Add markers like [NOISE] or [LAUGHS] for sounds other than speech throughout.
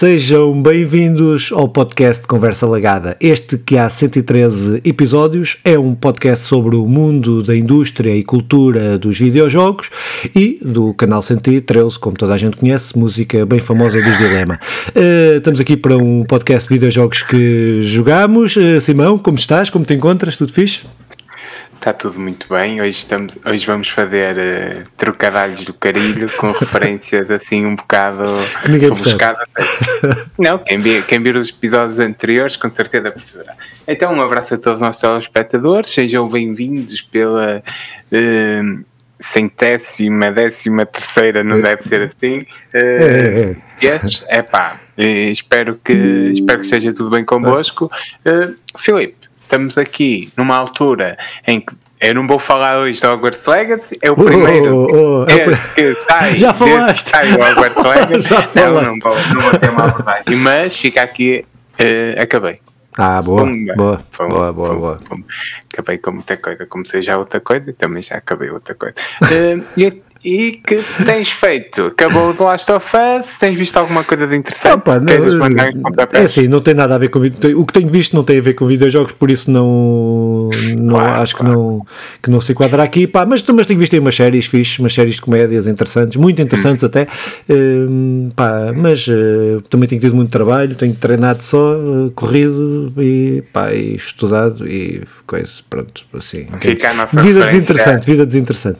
Sejam bem-vindos ao podcast Conversa Lagada. Este que há 113 episódios é um podcast sobre o mundo da indústria e cultura dos videojogos e do canal 113, como toda a gente conhece, música bem famosa dos Dilema. Uh, estamos aqui para um podcast de videojogos que jogamos. Uh, Simão, como estás? Como te encontras? Tudo fixe? Está tudo muito bem. Hoje, estamos, hoje vamos fazer uh, trocadalhos do carilho com [LAUGHS] referências assim um bocado rebuscadas. Não, quem vir, quem vir os episódios anteriores com certeza perceberá. Então, um abraço a todos os nossos telespectadores, sejam bem-vindos pela uh, centésima, décima terceira, não deve ser assim. Uh, yes, é pá, espero que, espero que seja tudo bem convosco. Uh, Filipe estamos aqui numa altura em que eu não vou falar hoje de Hogwarts Legacy, é o oh, primeiro oh, oh, oh, que sai. [LAUGHS] Já falaste! Sai o Hogwarts [LAUGHS] Legacy. Já não, não vou, não vou ter uma abordagem, mas fica aqui, uh, acabei. Ah, boa, Pumba. boa, Pumba. boa, boa, boa. Pumba. Acabei com muita coisa, comecei já outra coisa e também já acabei outra coisa. Uh, e e que tens feito? Acabou o The Last of Us? Tens visto alguma coisa de interessante? Opa, não, é assim, não tem nada a ver com o que tenho visto não tem a ver com videojogos, por isso não, não claro, acho claro. que não que não se enquadra aqui, pá, mas, mas tenho visto aí umas séries fixe, umas séries de comédias interessantes, muito interessantes hum. até, uh, pá, mas uh, também tenho tido muito trabalho, tenho treinado só, uh, corrido e, pá, e estudado e coisa, pronto, assim. vida desinteressante, vida desinteressante.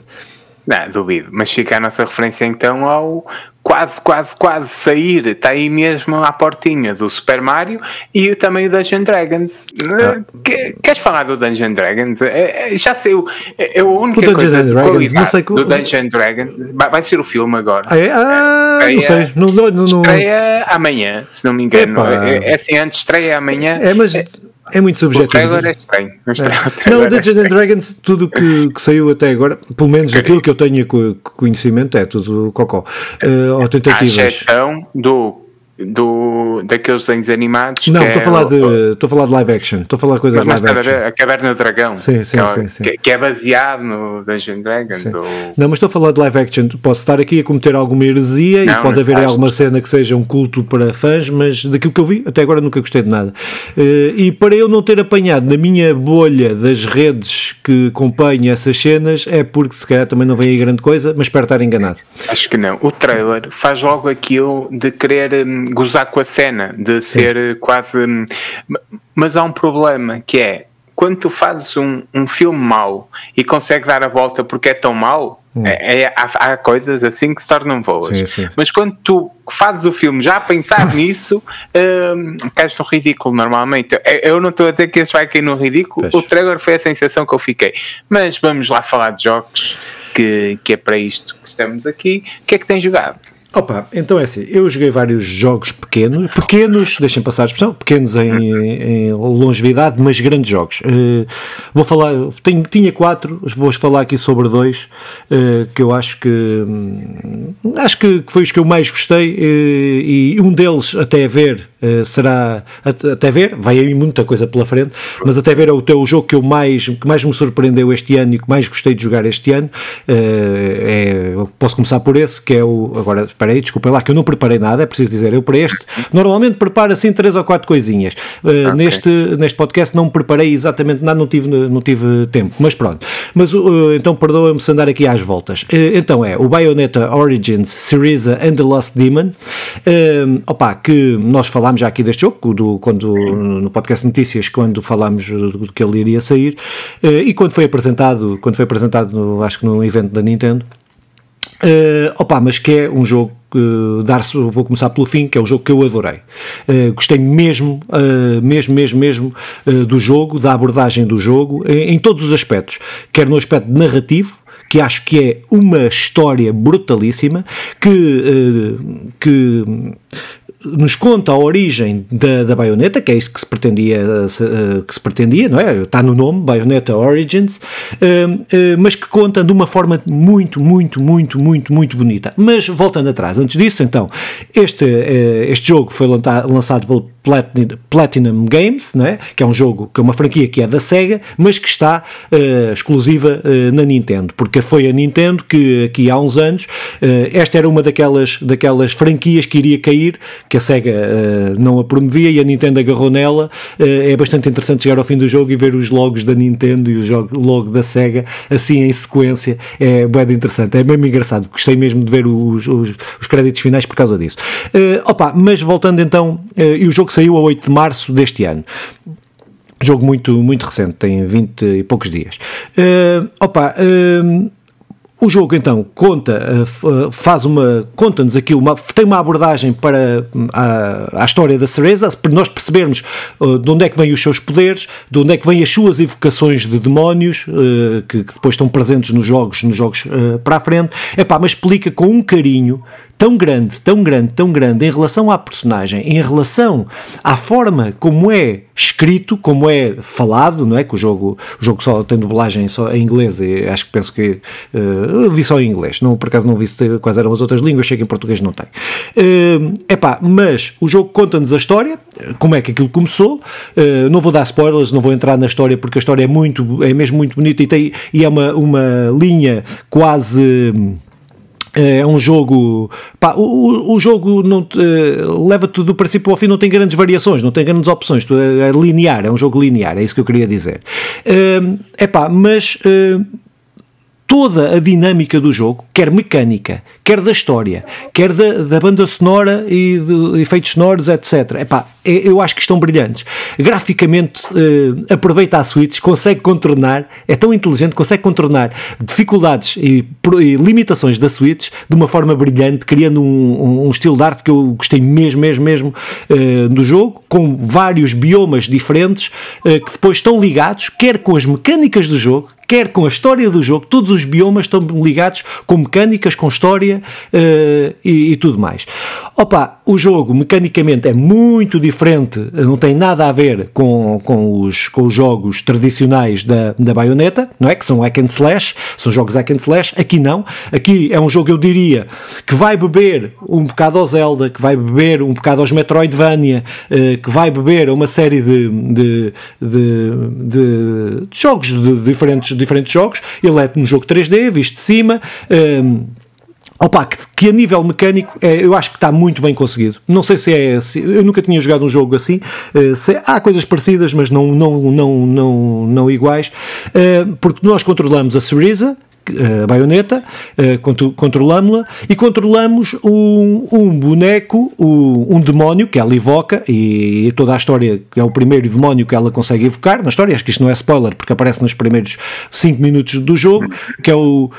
Não, duvido. Mas fica a nossa referência então ao quase, quase, quase sair. Está aí mesmo à portinha do Super Mario e também o Dungeon Dragons. Ah. Queres falar do Dungeon Dragons? É, é, já sei. É, a única o coisa Dragons, não sei do Dungeon Dragons. Vai, ser o filme agora. Ah, é? ah estreia, não sei. Não, não, não, estreia amanhã, se não me engano. É, é, assim, antes estreia amanhã. É, mas. É, é muito subjetivo. O trailer é estranho. É. Não, Dungeons and Dragons, tudo que, que saiu até agora, pelo menos aquilo que eu tenho conhecimento, é tudo cocó. Uh, ou tentativas. A exceção do do, daqueles desenhos animados. Não, estou é a falar de estou a falar de live action. Estou a falar de coisas live action. A Caverna do Dragão. Sim, sim, que, é sim, sim. Que, que, é baseado no Dungeon Dragons. Do... Não, mas estou a falar de live action. Posso estar aqui a cometer alguma heresia não, e pode haver alguma cena que seja um culto para fãs, mas daquilo que eu vi, até agora nunca gostei de nada. Uh, e para eu não ter apanhado na minha bolha das redes que acompanham essas cenas, é porque se calhar também não vem aí grande coisa, mas espero estar enganado. Acho que não. O trailer faz logo aquilo de querer hum, gozar com a cena de Sim. ser quase. Mas há um problema que é quando tu fazes um, um filme mau e consegues dar a volta porque é tão mau, hum. é, é, há, há, coisas assim que se tornam boas. Sim, sim. Mas quando tu fazes o filme já a pensar [LAUGHS] nisso, um, cais no ridículo normalmente. Eu, eu não estou a dizer que esse vai cair no ridículo, o trailer foi a sensação que eu fiquei. Mas vamos lá falar de jogos, que, que é para isto que estamos aqui. O que é que tens jogado? Opa, então é assim, eu joguei vários jogos pequenos, pequenos, deixem passar a expressão, pequenos em, em longevidade, mas grandes jogos. Uh, vou falar, tenho, tinha quatro, vou falar aqui sobre dois, uh, que eu acho que hum, acho que foi os que eu mais gostei, uh, e um deles até a ver será, até ver, vai aí muita coisa pela frente, mas até ver é o teu jogo que eu mais, que mais me surpreendeu este ano e que mais gostei de jogar este ano, é, posso começar por esse, que é o, agora preparei, desculpem lá que eu não preparei nada, é preciso dizer, eu para este, normalmente preparo assim três ou quatro coisinhas. Uh, okay. neste, neste podcast não preparei exatamente nada, não tive, não tive tempo, mas pronto. Mas uh, então perdoa-me se andar aqui às voltas. Uh, então é o Bayonetta Origins, Syriza and the Lost Demon, opa, que nós falámos já aqui deste jogo, do, quando, no podcast Notícias, quando falámos do que ele iria sair, e quando foi apresentado, quando foi apresentado, no, acho que no evento da Nintendo, Uh, opa, mas que é um jogo que dar vou começar pelo fim, que é um jogo que eu adorei. Uh, gostei mesmo, uh, mesmo, mesmo, mesmo do jogo, da abordagem do jogo, em, em, todos os aspectos, quer no aspecto narrativo, que acho que é uma história brutalíssima, que, que nos conta a origem da, da baioneta, que é isso que se pretendia, eh, que se pretendia, não é? Está no nome, Bayonetta Origins, eh, eh, mas que conta de uma forma muito, muito, muito, muito, muito bonita. Mas voltando atrás, antes disso, então, este, este jogo foi lançado pelo Platinum Games, né? que é um jogo, que é uma franquia que é da Sega, mas que está uh, exclusiva uh, na Nintendo, porque foi a Nintendo que aqui há uns anos, uh, esta era uma daquelas, daquelas franquias que iria cair, que a Sega não a promovia e a Nintendo agarrou nela. é bastante interessante chegar ao fim do jogo e ver os logos da Nintendo e o logo da Sega assim em sequência. É bem interessante, é mesmo engraçado. Gostei mesmo de ver os, os, os créditos finais por causa disso. opa, mas voltando então, e o jogo saiu a 8 de março deste ano. Jogo muito, muito recente, tem 20 e poucos dias. Uh, opa, uh, o jogo então conta, uh, faz uma, conta-nos aqui, uma, tem uma abordagem para a, a história da Cereza, para nós percebermos de onde é que vêm os seus poderes, de onde é que vêm as suas evocações de demónios, que, que, depois estão presentes nos jogos, nos jogos para a frente. Epá, mas explica com um carinho tão grande, tão grande, tão grande em relação à personagem, em relação à forma como é escrito, como é falado, não é? Que o jogo, o jogo só tem dublagem só em inglês e acho que penso que uh, vi só em inglês, não, por acaso não vi quais eram as outras línguas, sei que em português não tem. Uh, epá, mas o jogo conta-nos a história, como é que aquilo começou, uh, não vou dar spoilers, não vou entrar na história porque a história é muito, é mesmo muito bonita e, tem, e é uma, uma linha quase é um jogo. Pá, o, o jogo não uh, leva tudo do princípio ao fim, não tem grandes variações, não tem grandes opções, é linear, é um jogo linear, é isso que eu queria dizer. É uh, pá, mas. Uh, toda a dinâmica do jogo, quer mecânica, quer da história, quer da, da banda sonora e de efeitos sonoros, etc. Epá, é, eu acho que estão brilhantes. Graficamente, uh, aproveita a Switch, consegue contornar, é tão inteligente, consegue contornar dificuldades e, e limitações da Switch de uma forma brilhante, criando um, um, estilo de arte que eu gostei mesmo, mesmo, mesmo uh, do jogo, com vários biomas diferentes uh, que depois estão ligados, quer com as mecânicas do jogo, quer com a história do jogo, todos os biomas estão ligados com mecânicas, com história e, e, tudo mais. Opa, o jogo mecanicamente é muito diferente, não tem nada a ver com, com, os, com os jogos tradicionais da, da Bayonetta, não é? Que são hack and slash, são jogos hack and slash. Aqui não, aqui é um jogo, eu diria, que vai beber um bocado ao Zelda, que vai beber um bocado aos Metroidvania, uh, que vai beber a uma série de, de, de, de jogos de diferentes diferentes jogos. Ele é um jogo 3D, visto de cima. Um, Opa, que, que, a nível mecânico é, eu acho que está muito bem conseguido. Não sei se é. Se, eu nunca tinha jogado um jogo assim. Uh, se, há coisas parecidas, mas não, não, não, não, não iguais. Uh, porque nós controlamos a Syriza, a baioneta, controlamos-la e controlamos um, um boneco, um, um, demónio que ela evoca e toda a história que é o primeiro demónio que ela consegue evocar na história, acho que isto não é spoiler porque aparece nos primeiros 5 minutos do jogo, que é o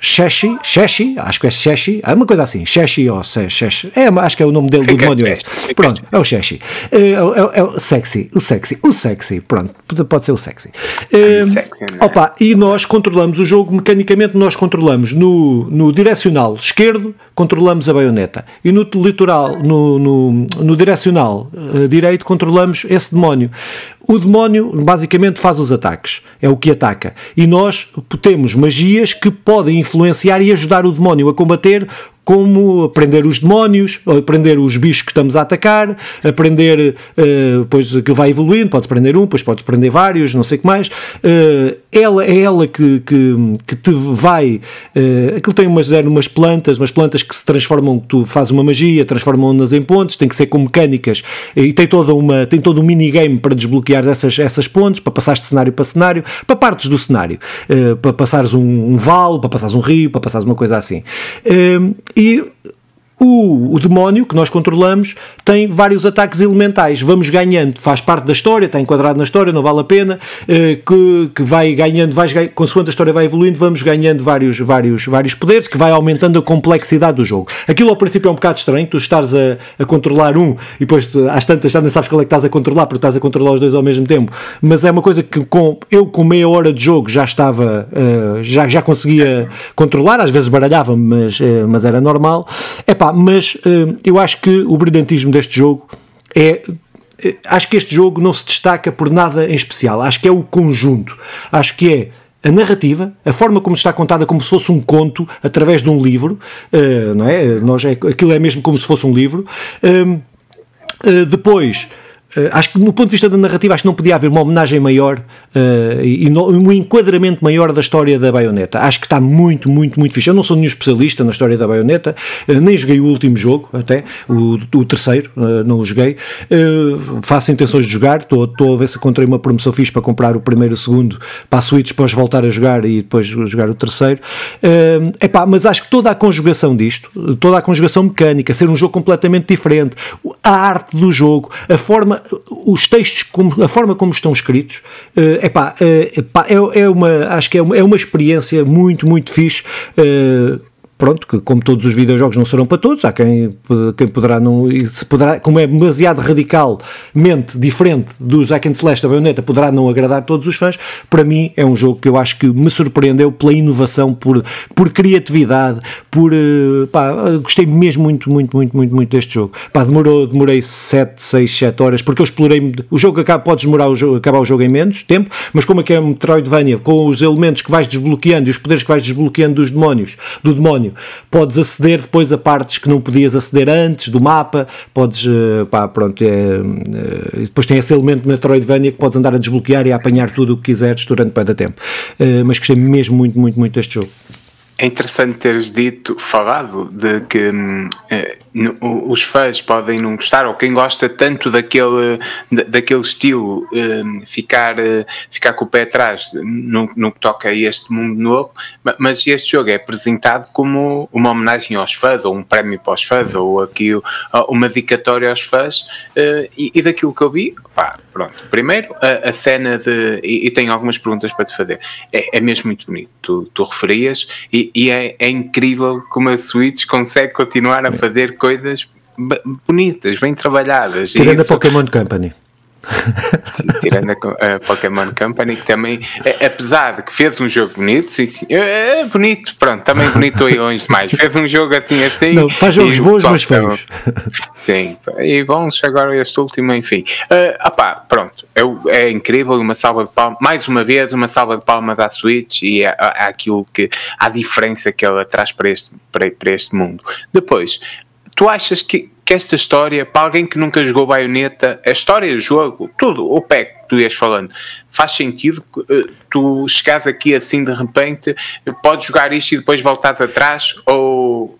Sheshi, Sheshi, acho que é Sheshi, é uma coisa assim, Sheshi ou Sheshi, é, acho que é o nome dele, do demónio é esse. Pronto, é o Sheshi. É, é, é, o sexy, o sexy, o sexy, pronto, pode ser o sexy. É, sexy opa, e nós controlamos o jogo, mecanicamente nós controlamos no, no direcional esquerdo, controlamos a baioneta, e no litoral, no, no, no direcional uh, direito, controlamos esse demónio. O demónio basicamente faz os ataques, é o que ataca. E nós temos magias que podem influenciar e ajudar o demónio a combater como aprender os demónios, aprender os bichos que estamos a atacar, aprender, uh, pois que vai evoluindo, podes aprender um, depois podes aprender vários, não sei o que mais. Uh, ela é ela que, que, que te vai. Uh, aquilo tem umas, umas plantas, umas plantas que se transformam, tu fazes uma magia, transformam-nas em pontes, tem que ser com mecânicas e tem, toda uma, tem todo um minigame para desbloquear essas, essas pontes, para passares de cenário para cenário, para partes do cenário, uh, para passares um, um vale, para passares um rio, para passares uma coisa assim. E o, o, demónio que nós controlamos tem vários ataques elementais. Vamos ganhando, faz parte da história, está enquadrado na história, não vale a pena. Uh, que, que vai ganhando, vais, consoante a história vai evoluindo, vamos ganhando vários, vários, vários poderes, que vai aumentando a complexidade do jogo. Aquilo ao princípio é um bocado estranho, tu estás a, a controlar um e depois às tantas já nem sabes qual é que estás a controlar, porque estás a controlar os dois ao mesmo tempo. Mas é uma coisa que com, eu com meia hora de jogo já estava, uh, já, já conseguia controlar, às vezes baralhava, mas, uh, mas era normal. Mas uh, eu acho que o brilhantismo deste jogo é eh, acho que este jogo não se destaca por nada em especial. Acho que é o conjunto. Acho que é a narrativa, a forma como está contada como se fosse um conto através de um livro, uh, não é? Nós é aquilo é mesmo como se fosse um livro. Uh, Uh, depois, acho que, no ponto de vista da narrativa, acho que não podia haver uma homenagem maior uh, e, no, um enquadramento maior da história da baioneta. Acho que está muito, muito, muito fixe. Eu não sou nenhum especialista na história da baioneta, uh, nem joguei o último jogo, até, o, o terceiro, não o joguei. faço intenções de jogar, estou a ver se encontrei uma promoção fixe para comprar o primeiro e o segundo para a Switch, depois voltar a jogar e depois jogar o terceiro. Uh, epá, mas acho que toda a conjugação disto, toda a conjugação mecânica, ser um jogo completamente diferente, a arte do jogo, a forma os textos, como, a forma como estão escritos, uh, epá, uh, epá, é, é uma, acho que é uma, é uma experiência muito, muito fixe. Pronto, que como todos os videojogos não serão para todos, há quem, quem poderá não, se poderá, como é demasiado radicalmente diferente dos Hack and Slash da Bayonetta, poderá não agradar todos os fãs, para mim é um jogo que eu acho que me surpreendeu pela inovação, por, por criatividade, por, eh, pá, gostei mesmo muito, muito, muito, muito, muito deste jogo, pá, demorou, demorei 7, 6, 7 horas, porque eu explorei, o jogo acaba, podes demorar o jogo, acabar o jogo em menos tempo, mas como é que é um Metroidvania, com os elementos que vais desbloqueando e os poderes que vais desbloqueando dos demónios, do demónio, Podes aceder depois a partes que não podias aceder antes do mapa, podes, eh, pá, pronto, é, é, depois tem esse elemento Metroidvania que podes andar a desbloquear e a apanhar tudo o que quiseres durante muito tempo. É, mas gostei mesmo muito, muito, muito deste jogo. É interessante teres dito, falado, de que eh, os fãs podem não gostar, ou quem gosta tanto daquele, daquele estilo hum, ficar, eh, ficar com o pé atrás no, no que toca a este mundo novo, mas este jogo é apresentado como uma homenagem aos fãs, ou um prémio para os fãs, ou aqui uma dedicatória aos fãs, eh, e, e daquilo que eu vi, pá, pronto. Primeiro, a, a cena de. E, e, tenho algumas perguntas para te fazer. É, é mesmo muito bonito. Tu, tu referias, e, e é, é, incrível como a Switch consegue continuar a fazer coisas bonitas, bem trabalhadas. Tirando a Pokémon Company. Tirando a, a, Pokémon Company, que também, é, apesar de que fez um jogo bonito, sim, sim, é, é bonito, pronto, também bonito aí longe demais. Fez um jogo assim, assim. Não, faz jogos bons, mas feios. [LAUGHS] Sim, e vamos agora este último, enfim. Uh, opá, pronto, é, é incrível, uma salva de palmas, mais uma vez, uma salva de palmas à Switch e é, é aquilo que, a diferença que ela traz para este, para, para este mundo. Depois, tu achas que que esta história, para alguém que nunca jogou baioneta, a história, jogo, tudo, o pack que tu ias falando, faz sentido? Eh, tu chegares aqui assim de repente, podes jogar isto e depois voltares atrás, ou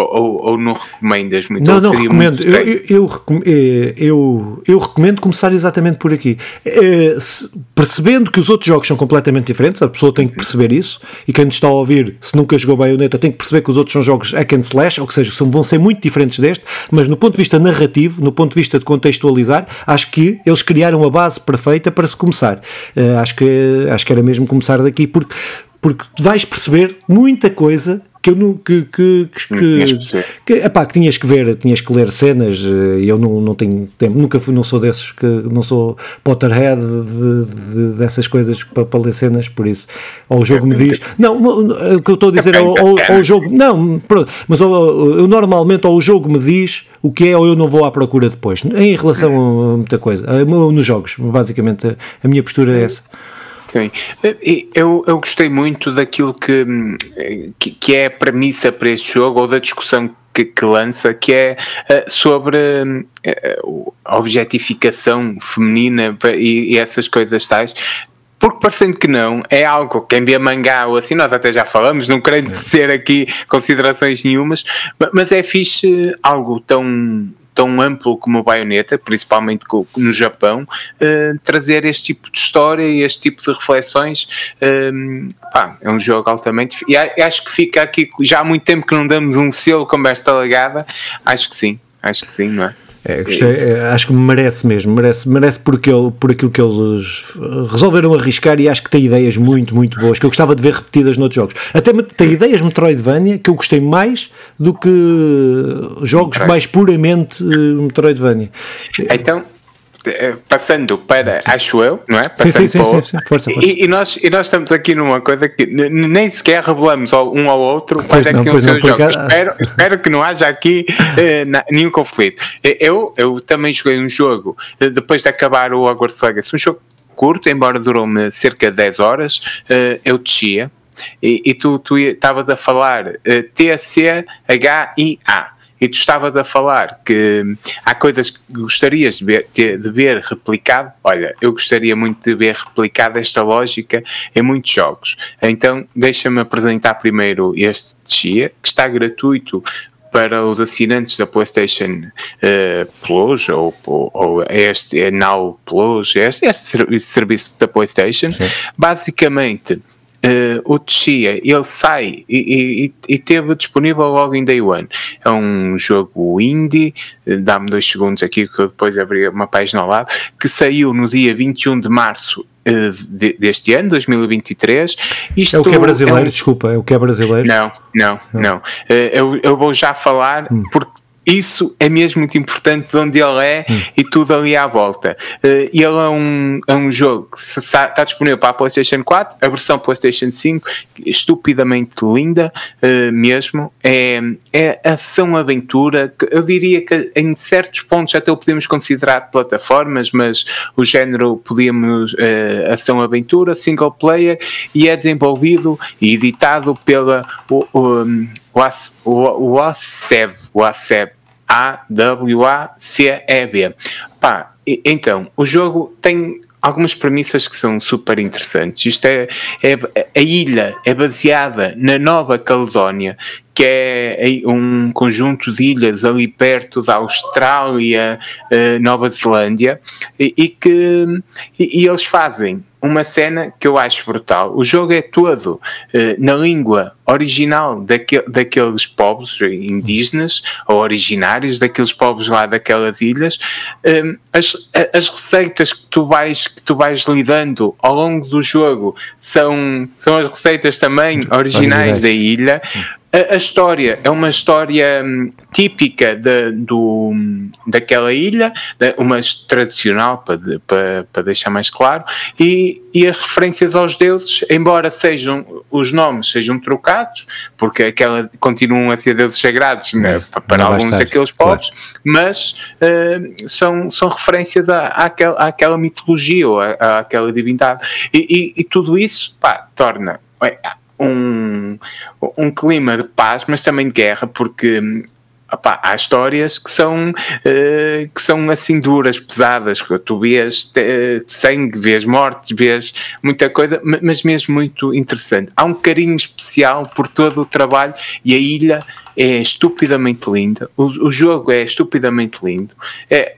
ou, ou, não recomendas muito? Não, não recomendo. Eu, eu, eh, eu, eu, recomendo começar exatamente por aqui. É, se, percebendo que os outros jogos são completamente diferentes, a pessoa tem que perceber isso, e quem nos está a ouvir, se nunca jogou Bayonetta, tem que perceber que os outros são jogos hack and slash, ou seja, são, vão ser muito diferentes deste, mas no ponto de vista narrativo, no ponto de vista de contextualizar, acho que eles criaram a base perfeita para se começar. É, acho, que, acho que era mesmo começar daqui, porque porque vais perceber muita coisa que eu não que que que, que, epá, que tinhas que ver, tinhas que ler cenas eh, eu não, não tenho tempo, nunca fui, não sou desses que não sou Potterhead de, de, dessas coisas para, para, ler cenas, por isso. Ou o jogo me diz, não, o que eu estou a dizer, ou, ou, ou o jogo, não, pronto, mas ou, eu normalmente ou o jogo me diz o que é ou eu não vou à procura depois, em relação a muita coisa, nos jogos, basicamente a minha postura é essa. Sim, eu, eu gostei muito daquilo que, que, que é a premissa para este jogo, ou da discussão que, que, lança, que é uh, sobre uh, a objetificação feminina e, e, essas coisas tais. Porque parecendo que não, é algo que em via mangá ou assim, nós até já falamos, não querendo ser aqui considerações nenhumas, mas é fixe algo tão tão amplo como a baioneta, principalmente no Japão, uh, trazer este tipo de história e este tipo de reflexões. Um, ehm, pá, é um jogo altamente. E acho que fica aqui, já há muito tempo que não damos um selo como esta legada, acho que sim, acho que sim, não é? É, gostei, é, acho que merece mesmo, merece, merece porque ele, por aquilo que eles resolveram arriscar e acho que tem ideias muito, muito boas que eu gostava de ver repetidas noutros jogos. Até tem ideias Metroidvania que eu gostei mais do que jogos mais puramente uh, Metroidvania. Então, eh, passando para, acho eu, não é? Passando sim, sim, sim, sim, Força, força. E, nós, e nós estamos aqui numa coisa que nem sequer revelamos um ao outro quais é que são os seus jogos. Espero, espero que não haja aqui uh, nenhum conflito. Eu, eu também joguei um jogo uh, depois de acabar o Hogwarts Legacy, um jogo curto, embora durou-me cerca de 10 horas, eu descia e, e tu estavas a falar uh, T-C-H-I-A e tu estavas a falar que há coisas que gostarias de ver, de ver replicado. Olha, eu gostaria muito de ver replicada esta lógica em muitos jogos. Então, deixa-me apresentar primeiro este Chia, que está gratuito para os assinantes da PlayStation uh, Plus ou, ou, ou, este é Now Plus, este, este serviço da PlayStation. Sim. Basicamente, Uh, o Tchia, ele sai e, e, e, teve disponível logo em Day One. É um jogo indie, eh, dá-me dois segundos aqui que eu depois abri uma página ao lado, que saiu no dia 21 de março uh, de, deste ano, 2023. Isto é o que é brasileiro, é um... desculpa, é o que é brasileiro? Não, não, não. não. Uh, eu, eu, vou já falar hum. porque isso é mesmo muito importante de onde ele é hum. e tudo ali à volta. Uh, ele é um, é um jogo que está disponível para a PlayStation 4, a versão PlayStation 5, estupidamente linda uh, mesmo. É, é ação-aventura. Eu diria que em certos pontos até o podemos considerar plataformas, mas o género podíamos uh, ação-aventura, single player, e é desenvolvido e editado pela o, o, o, o, ACEB, o ACEB a-W-A-C-E-B. Pá, então, o jogo tem algumas premissas que são super interessantes. Isto é, é a ilha é baseada na Nova Caledónia, que é um conjunto de ilhas ali perto da Austrália, uh, Nova Zelândia, e, e que e, e eles fazem uma cena que eu acho brutal. O jogo é todo uh, na língua original daquel, daqueles povos indígenas ou originários daqueles povos lá daquelas ilhas. Um, as, as receitas que tu vais que tu vais lidando ao longo do jogo são, são as receitas também originais, originais. da ilha. A, a, história é uma história hum, típica de, do, daquela ilha, uma tradicional, para, para, para deixar mais claro, e, e as referências aos deuses, embora sejam os nomes sejam trocados, porque aquela continuam a ser deuses sagrados né, para Não alguns daqueles povos, claro. mas uh, são, são referências à, àquela, àquela mitologia ou à, àquela divindade. E, e, e tudo isso pá, torna um, um clima de paz, mas também de guerra, porque Opa, há histórias que são, uh, que são assim duras, pesadas. Tu vês sangue, vês mortes, vês muita coisa, mas mesmo muito interessante. Há um carinho especial por todo o trabalho e a ilha é estupidamente linda. O, o jogo é estupidamente lindo. É,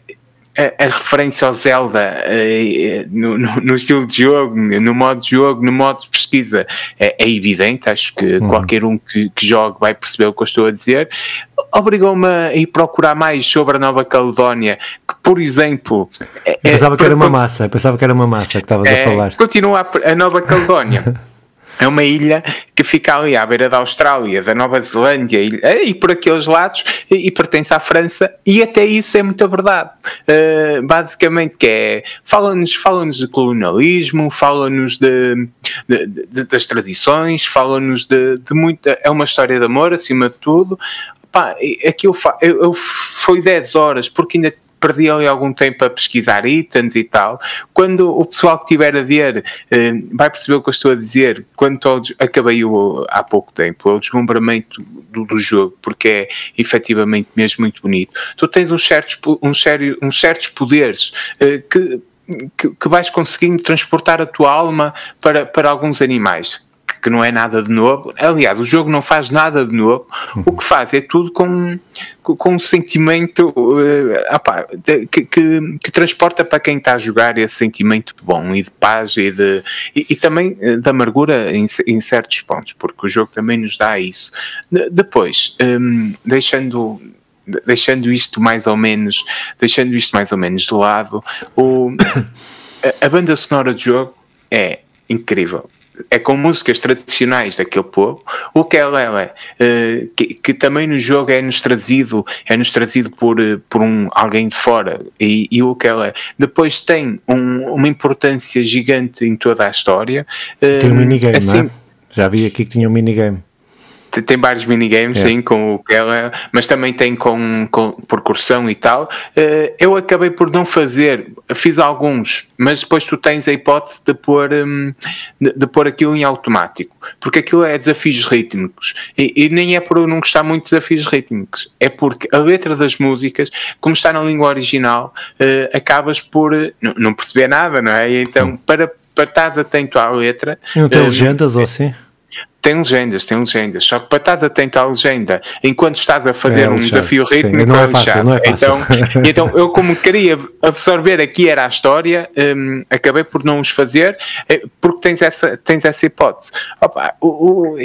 a, a, referência ao Zelda uh, no, no, no, estilo de jogo, no modo de jogo, no modo de pesquisa é, é evidente. Acho que uhum. qualquer um que, que jogue vai perceber o que eu estou a dizer. Obrigou-me a ir procurar mais sobre a Nova Caledónia, que, por exemplo. É, pensava que era uma massa, pensava que era uma massa que estavas é, a falar. Continua a, a Nova Caledónia. [LAUGHS] É uma ilha que fica ali à beira da Austrália, da Nova Zelândia e, e por aqueles lados e, e, pertence à França e até isso é muita verdade. Uh, basicamente que é, fala-nos fala de colonialismo, fala-nos de, de, de, das tradições, fala-nos de, de muita, é uma história de amor acima de tudo. Pá, aquilo eu, eu, foi 10 horas porque ainda perdi ali algum tempo a pesquisar itens e tal. Quando o pessoal que estiver a ver eh, vai perceber o que eu estou a dizer, quando todos, acabei o, há pouco tempo, o deslumbramento do, do, jogo, porque é efetivamente mesmo muito bonito. Tu tens uns certos, uns sério, uns certos poderes eh, que, que, que vais conseguindo transportar a tua alma para, para alguns animais que não é nada de novo. Aliás, o jogo não faz nada de novo. O que faz é tudo com, com um sentimento uh, que, que, que, transporta para quem está a jogar esse sentimento de bom e de paz e, de, e, e também eh, de amargura em, em, certos pontos, porque o jogo também nos dá isso. De, depois, um, deixando deixando isto mais ou menos deixando isto mais ou menos de lado o, [COUGHS] a, a banda sonora do jogo é incrível é com músicas tradicionais daquele povo, o que ela é, uh, que, que, também no jogo é-nos trazido, é-nos trazido por, uh, por um, alguém de fora, e, e o que ela é. Depois tem um, uma importância gigante em toda a história. Tem um minigame, assim, não é? Já vi aqui que tinha um minigame. Tem vários minigames, é. sim, com o que ela, mas também tem com, com percussão e tal. Uh, eu acabei por não fazer, fiz alguns, mas depois tu tens a hipótese de pôr, um, de, de, pôr aquilo em automático, porque aquilo é desafios rítmicos e, e, nem é por eu não gostar muito de desafios rítmicos, é porque a letra das músicas, como está na língua original, uh, acabas por não, não perceber nada, não é? E então, para, para estar atento à letra. Não tem uh, legendas ou assim? Tem legendas, tem legendas. Só que para estar atento à legenda enquanto estás a fazer é, um desafio rítmico não é, fácil, não é fácil. Então, [LAUGHS] então, eu, como queria absorver aqui era a história, um, acabei por não os fazer, eh, porque tens essa, tens essa hipótese. Opa, eu,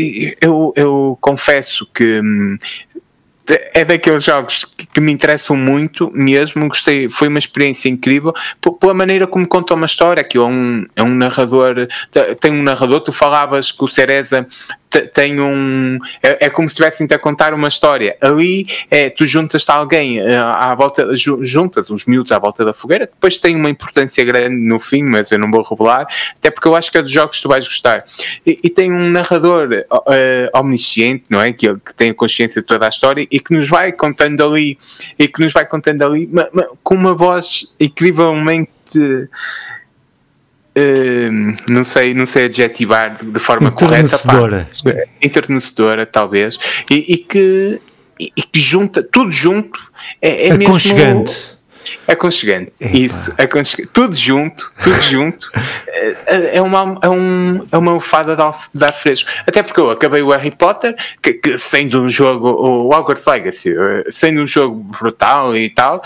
eu, eu confesso que hum, é daqueles jogos que, me interessam muito mesmo, gostei, foi uma experiência incrível pela maneira como conta uma história, que é um, é um narrador, tem um narrador, tu falavas que o Cereza tem um. É, é como se estivessem a contar uma história. Ali é, tu juntas-te alguém eh, à volta, juntas os miúdos à volta da fogueira, depois tem uma importância grande no fim, mas eu não vou revelar, até porque eu acho que é dos jogos que tu vais gostar. E, e tem um narrador uh, omnisciente, não é? Que, que tem a consciência de toda a história e que nos vai contando ali, e que nos vai contando ali, ma, ma, com uma voz incrivelmente Uh, não sei, não sei adjetivar de, de forma correta. Pá, enternecedora, talvez. E, e que, e, e, que junta, tudo junto, é, é Aconchegante. mesmo. Aconchegante, Epa. isso, aconchegante. tudo junto, tudo junto, [LAUGHS] é, é, uma, é, um, é uma fada de ar fresco. Até porque eu acabei o Harry Potter, que, que sendo um jogo, o Hogwarts Legacy, eh, sendo um jogo brutal e tal,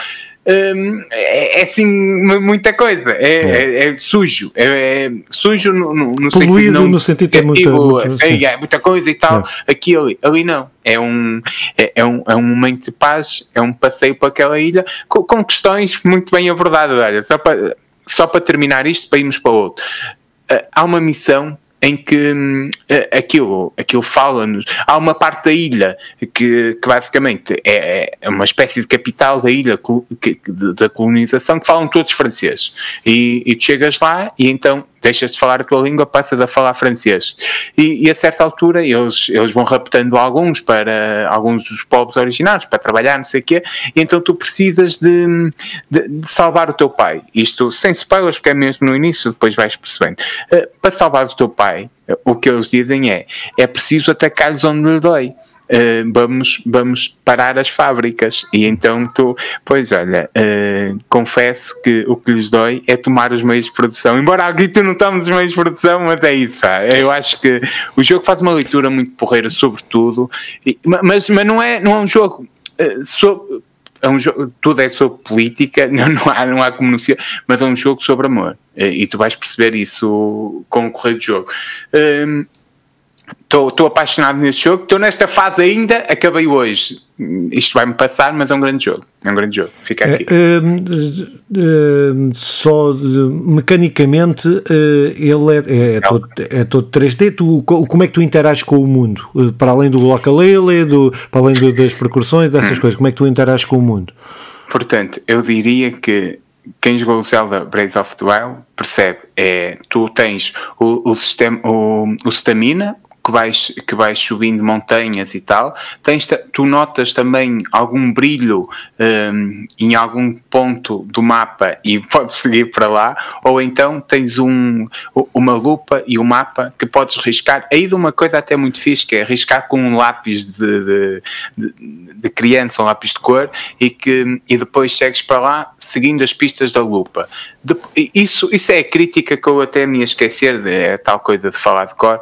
Hum, é, é, assim muita coisa, é, é. é, é sujo, é, é sujo no, no, no sentido não, no sentido é muita, muita, é, muita coisa e tal, aqui ali, ali não, é um, é, um, é um momento de paz, é um passeio para aquela ilha com, com questões muito bem abordadas, olha, só para, só para terminar isto, para irmos para outro. Uh, há uma missão em que hum, aquilo, aquilo fala-nos. Há uma parte da ilha que, que basicamente é, é, uma espécie de capital da ilha que, da colonização que falam todos franceses. E, e tu chegas lá e então deixas de falar a tua língua, passas a falar francês. E, e, a certa altura eles, eles vão raptando alguns para alguns dos povos originários para trabalhar, não sei o quê, e então tu precisas de, de, de, salvar o teu pai. Isto sem spoilers, porque é mesmo no início, depois vais percebendo. Uh, para salvar o teu pai, o que eles dizem é: é preciso atacar-lhes onde lhe dói. Uh, vamos, vamos parar as fábricas. E então tu, pois olha, uh, confesso que o que lhes dói é tomar os meios de produção. Embora aqui tu não tomes os meios de produção, mas é isso. Pá. Eu acho que o jogo faz uma leitura muito porreira sobre tudo, e, mas, mas não, é, não é um jogo. Uh, sobre, é um jogo, tudo é sobre política, [LAUGHS] não, não, há, não há como ser, mas é um jogo sobre amor. E tu vais perceber isso com o correr do jogo. Estou apaixonado neste jogo, estou nesta fase ainda, acabei hoje. Isto vai-me passar, mas é um grande jogo. É um grande jogo. Fica aqui. É, é, só mecanicamente eh, ele é, é, todo, é todo 3D. Tu, como é que tu interages com o mundo? Eh, para além do ukulele, do, para além do, das percussões, dessas [COUGHS] coisas, como é que tu interages com o mundo? Portanto, eu diria que quem jogou o Zelda Breath of the Wild percebe, é, tu tens o, o sistema, o, o stamina, que vais, que vais subindo montanhas e tal, tens, tu notas também algum brilho um, em algum ponto do mapa e [LAUGHS] podes seguir para lá, ou então tens um, uma lupa e um mapa que podes riscar. Aí de uma coisa até muito fixe, que é riscar com um lápis de, de, de, criança, um lápis de cor, e, que, e depois segues para lá seguindo as pistas da lupa. De, isso, isso é a crítica que eu até me esquecer, de, é tal coisa de falar de cor.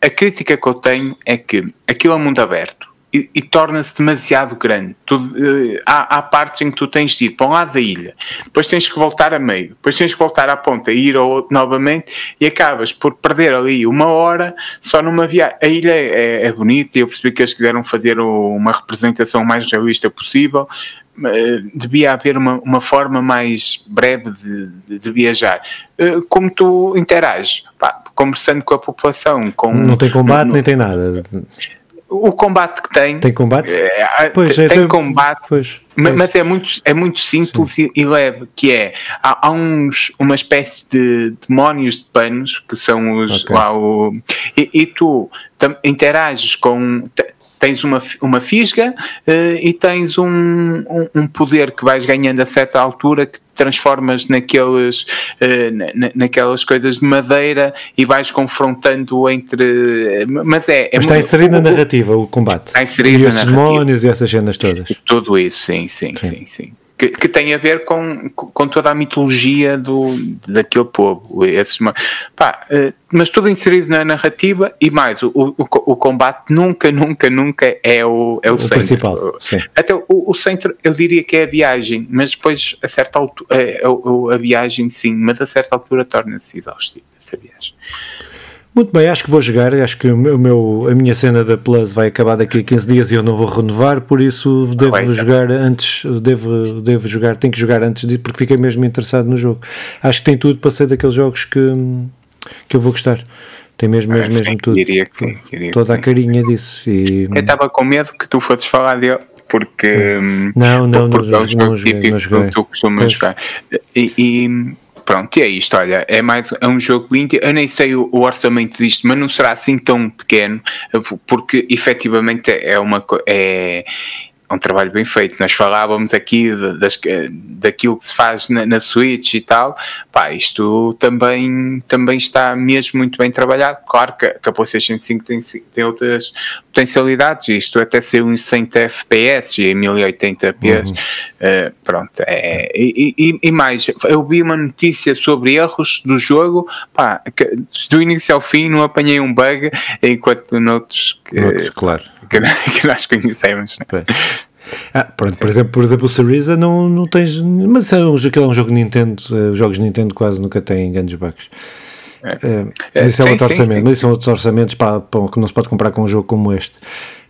A crítica que eu tenho é que aquilo é mundo aberto e, e torna-se demasiado grande. Tu, uh, há, há, partes em que tu tens de ir para um lado da ilha, depois tens que voltar a meio, depois tens que voltar à ponta e ir ao outro novamente e acabas por perder ali uma hora só numa viagem. A ilha é, é, bonita e eu percebi que eles quiseram fazer uma representação mais realista possível, devia haver uma, uma forma mais breve de, de, de viajar. Eh, como tu interages? Pá, conversando com a população. Com, não tem combate no, nem tem nada. O combate que tem. Tem combate? É, pois, tem, é, combate, pois, pois. mas é muito, é muito simples e, e, leve. Que é há, há, uns, uma espécie de demónios de panos que são os okay. lá o. E, e tu tam, interages com tens uma, uma fisga uh, e tens um, um, um, poder que vais ganhando a certa altura que transformas naqueles, uh, na, naquelas coisas de madeira e vais confrontando entre. Mas é. é mas está inserido na narrativa o combate. Está inserido e esses demónios e essas cenas todas. Tudo isso, sim, sim, sim, sim. sim que, que, tem a ver com, com toda a mitologia do, daquele povo. Esses, pá, eh, mas tudo inserido na narrativa e mais, o, o, o combate nunca, nunca, nunca é o, é o, o centro. principal. Sim. Até o, o centro, eu diria que é a viagem, mas depois a certa altura, a, é, a, a viagem sim, mas a certa altura torna-se exaustiva essa viagem. Muito bem, acho que vou jogar. Acho que o meu, a minha cena da Plus vai acabar daqui a 15 dias e eu não vou renovar, por isso devo ah, jogar antes. Devo, devo jogar, tenho que jogar antes disso porque fiquei mesmo interessado no jogo. Acho que tem tudo para ser daqueles jogos que, que eu vou gostar. Tem mesmo, mesmo, mesmo tudo. Diria que sim. Diria Toda que a carinha disso. E... Eu estava com medo que tu fosses falar dele porque não, não, porque não, não, não, joguei, não joguei. tu costumas jogar. E, e Pronto, e é isto, olha, é mais é um jogo indie, eu nem sei o, o, orçamento disto, mas não será assim tão pequeno, porque efetivamente é uma é um trabalho bem feito. Nós falávamos aqui das, daquilo que se faz na, na Switch e tal. Pá, isto também, também está mesmo muito bem trabalhado. Claro que, que a PlayStation 5 tem, tem outras potencialidades. Isto até ser uns 100 FPS e em 1080p. Uhum. Uh, pronto. É, e, e, e, mais, eu vi uma notícia sobre erros do jogo. Pá, que, do início ao fim não apanhei um bug, enquanto noutros. Que, claro que, [LAUGHS] que nós conhecemos. Né? Ah, pronto, por exemplo, por exemplo, o Syriza não, não tens. Mas é um, aquilo é um jogo Nintendo, eh, os jogos Nintendo quase nunca têm grandes bugs. É. É, é, isso é sim, outro sim, orçamento, sim. mas são outros orçamentos para, para, que não se pode comprar com um jogo como este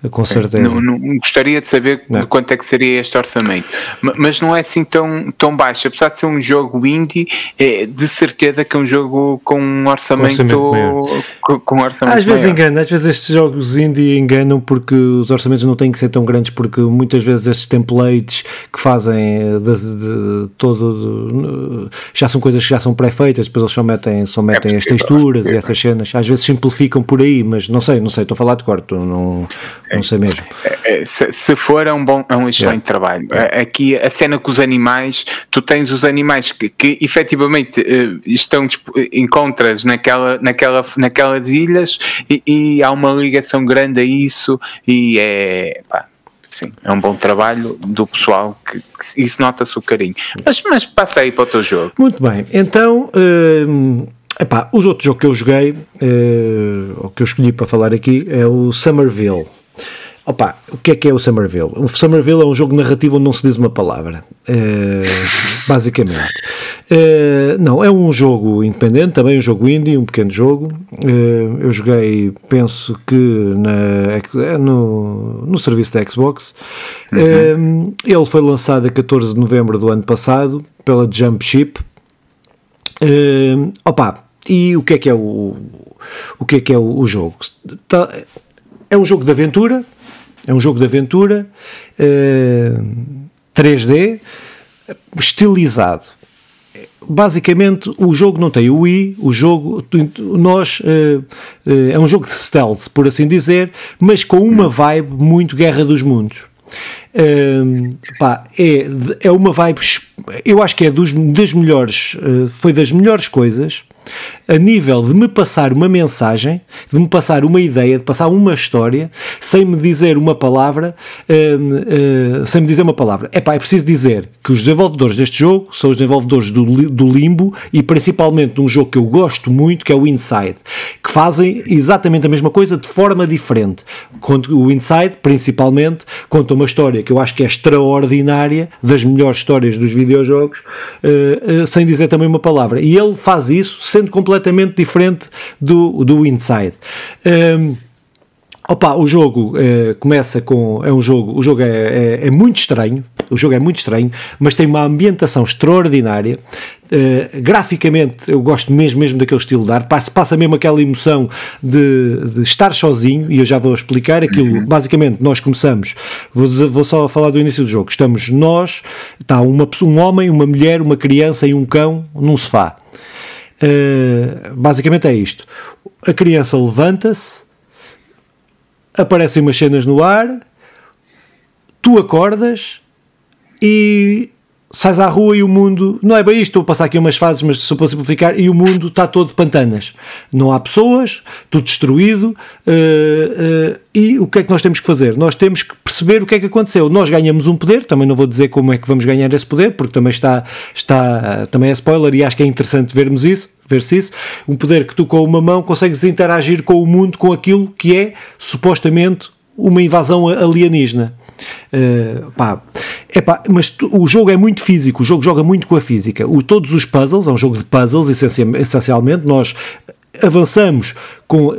com certeza. Não, não, gostaria de saber não. quanto é que seria este orçamento, mas não é assim tão, tão baixo, apesar de ser um jogo indie, é de certeza que é um jogo com um orçamento, com orçamento, com, com orçamento Às vezes engana, às vezes estes jogos indie enganam porque os orçamentos não têm que ser tão grandes, porque muitas vezes estes templates que fazem eh, de, de, todo de, já são coisas que já são pré-feitas, depois eles só metem, só metem é as texturas e essas cenas, às vezes simplificam por aí, mas não sei, não sei, estou a falar de corto, não não sei mesmo. É, é, se, se for, é um, bom, é um excelente trabalho. É. Aqui, a cena com os animais, tu tens os animais que, que efetivamente eh, estão, encontras naquela, naquela, naquelas ilhas e, e há uma ligação grande a isso e é. Pá, sim, é um bom trabalho do pessoal que, que isso nota-se o carinho. Mas, mas passa aí para o teu jogo. Muito bem, então. Hum, epá, o outro jogo que eu joguei, uh, ou que eu escolhi para falar aqui, é o Somerville. Opa, o que é que é o Somerville? O Somerville é um jogo narrativo onde não se diz uma palavra, uh, [LAUGHS] basicamente. Uh, não, é um jogo independente, também um jogo indie, um pequeno jogo. Uh, eu joguei, penso que na, no, no serviço da Xbox. Uhum. ele foi lançado a 14 de novembro do ano passado pela Jump Ship. opa, e o que é que é o, o que é que é o, o jogo? Tá, é um jogo de aventura, é um jogo de aventura uh, eh, 3D estilizado. Basicamente, o jogo não tem o o jogo, nós, uh, uh, é um jogo de stealth, por assim dizer, mas com uma vibe muito Guerra dos Mundos. Uh, pá, é, é uma vibe, eu acho que é dos, das melhores, foi das melhores coisas a nível de me passar uma mensagem, de me passar uma ideia, de passar uma história, sem me dizer uma palavra, uh, sem me dizer uma palavra. É pá, é preciso dizer que os desenvolvedores deste jogo são os desenvolvedores do, do Limbo e principalmente de um jogo que eu gosto muito, que é o Inside, que fazem exatamente a mesma coisa de forma diferente. O Inside, principalmente, conta uma história que eu acho que é extraordinária, das melhores histórias dos videojogos, uh, sem dizer também uma palavra. E ele faz isso sendo completamente diferente do, do Inside. Um, Opa, o jogo eh, começa com. É um jogo. O jogo é, é, é, muito estranho. O jogo é muito estranho, mas tem uma ambientação extraordinária. Uh, graficamente, eu gosto mesmo, mesmo daquele estilo de arte. Passa, passa mesmo aquela emoção de, de, estar sozinho, e eu já vou explicar aquilo. Uhum. Basicamente, nós começamos. Vou, dizer, vou, só falar do início do jogo. Estamos nós, está uma, um homem, uma mulher, uma criança e um cão num sofá. Uh, basicamente é isto. A criança levanta-se, aparecem umas cenas no ar, tu acordas e sais à rua e o mundo, não é bem isto, estou a passar aqui umas fases, mas só para simplificar, e o mundo está todo pantanas. Não há pessoas, tudo destruído, uh, uh, e o que é que nós temos que fazer? Nós temos que perceber o que é que aconteceu. Nós ganhamos um poder, também não vou dizer como é que vamos ganhar esse poder, porque também está, está também é spoiler e acho que é interessante vermos isso, ver-se isso. Um poder que tu com uma mão consegues interagir com o mundo, com aquilo que é supostamente uma invasão alienígena. Uh, pá, epá, mas o jogo é muito físico, o jogo joga muito com a física. O, todos os puzzles, é um jogo de puzzles, essencialmente, nós avançamos com,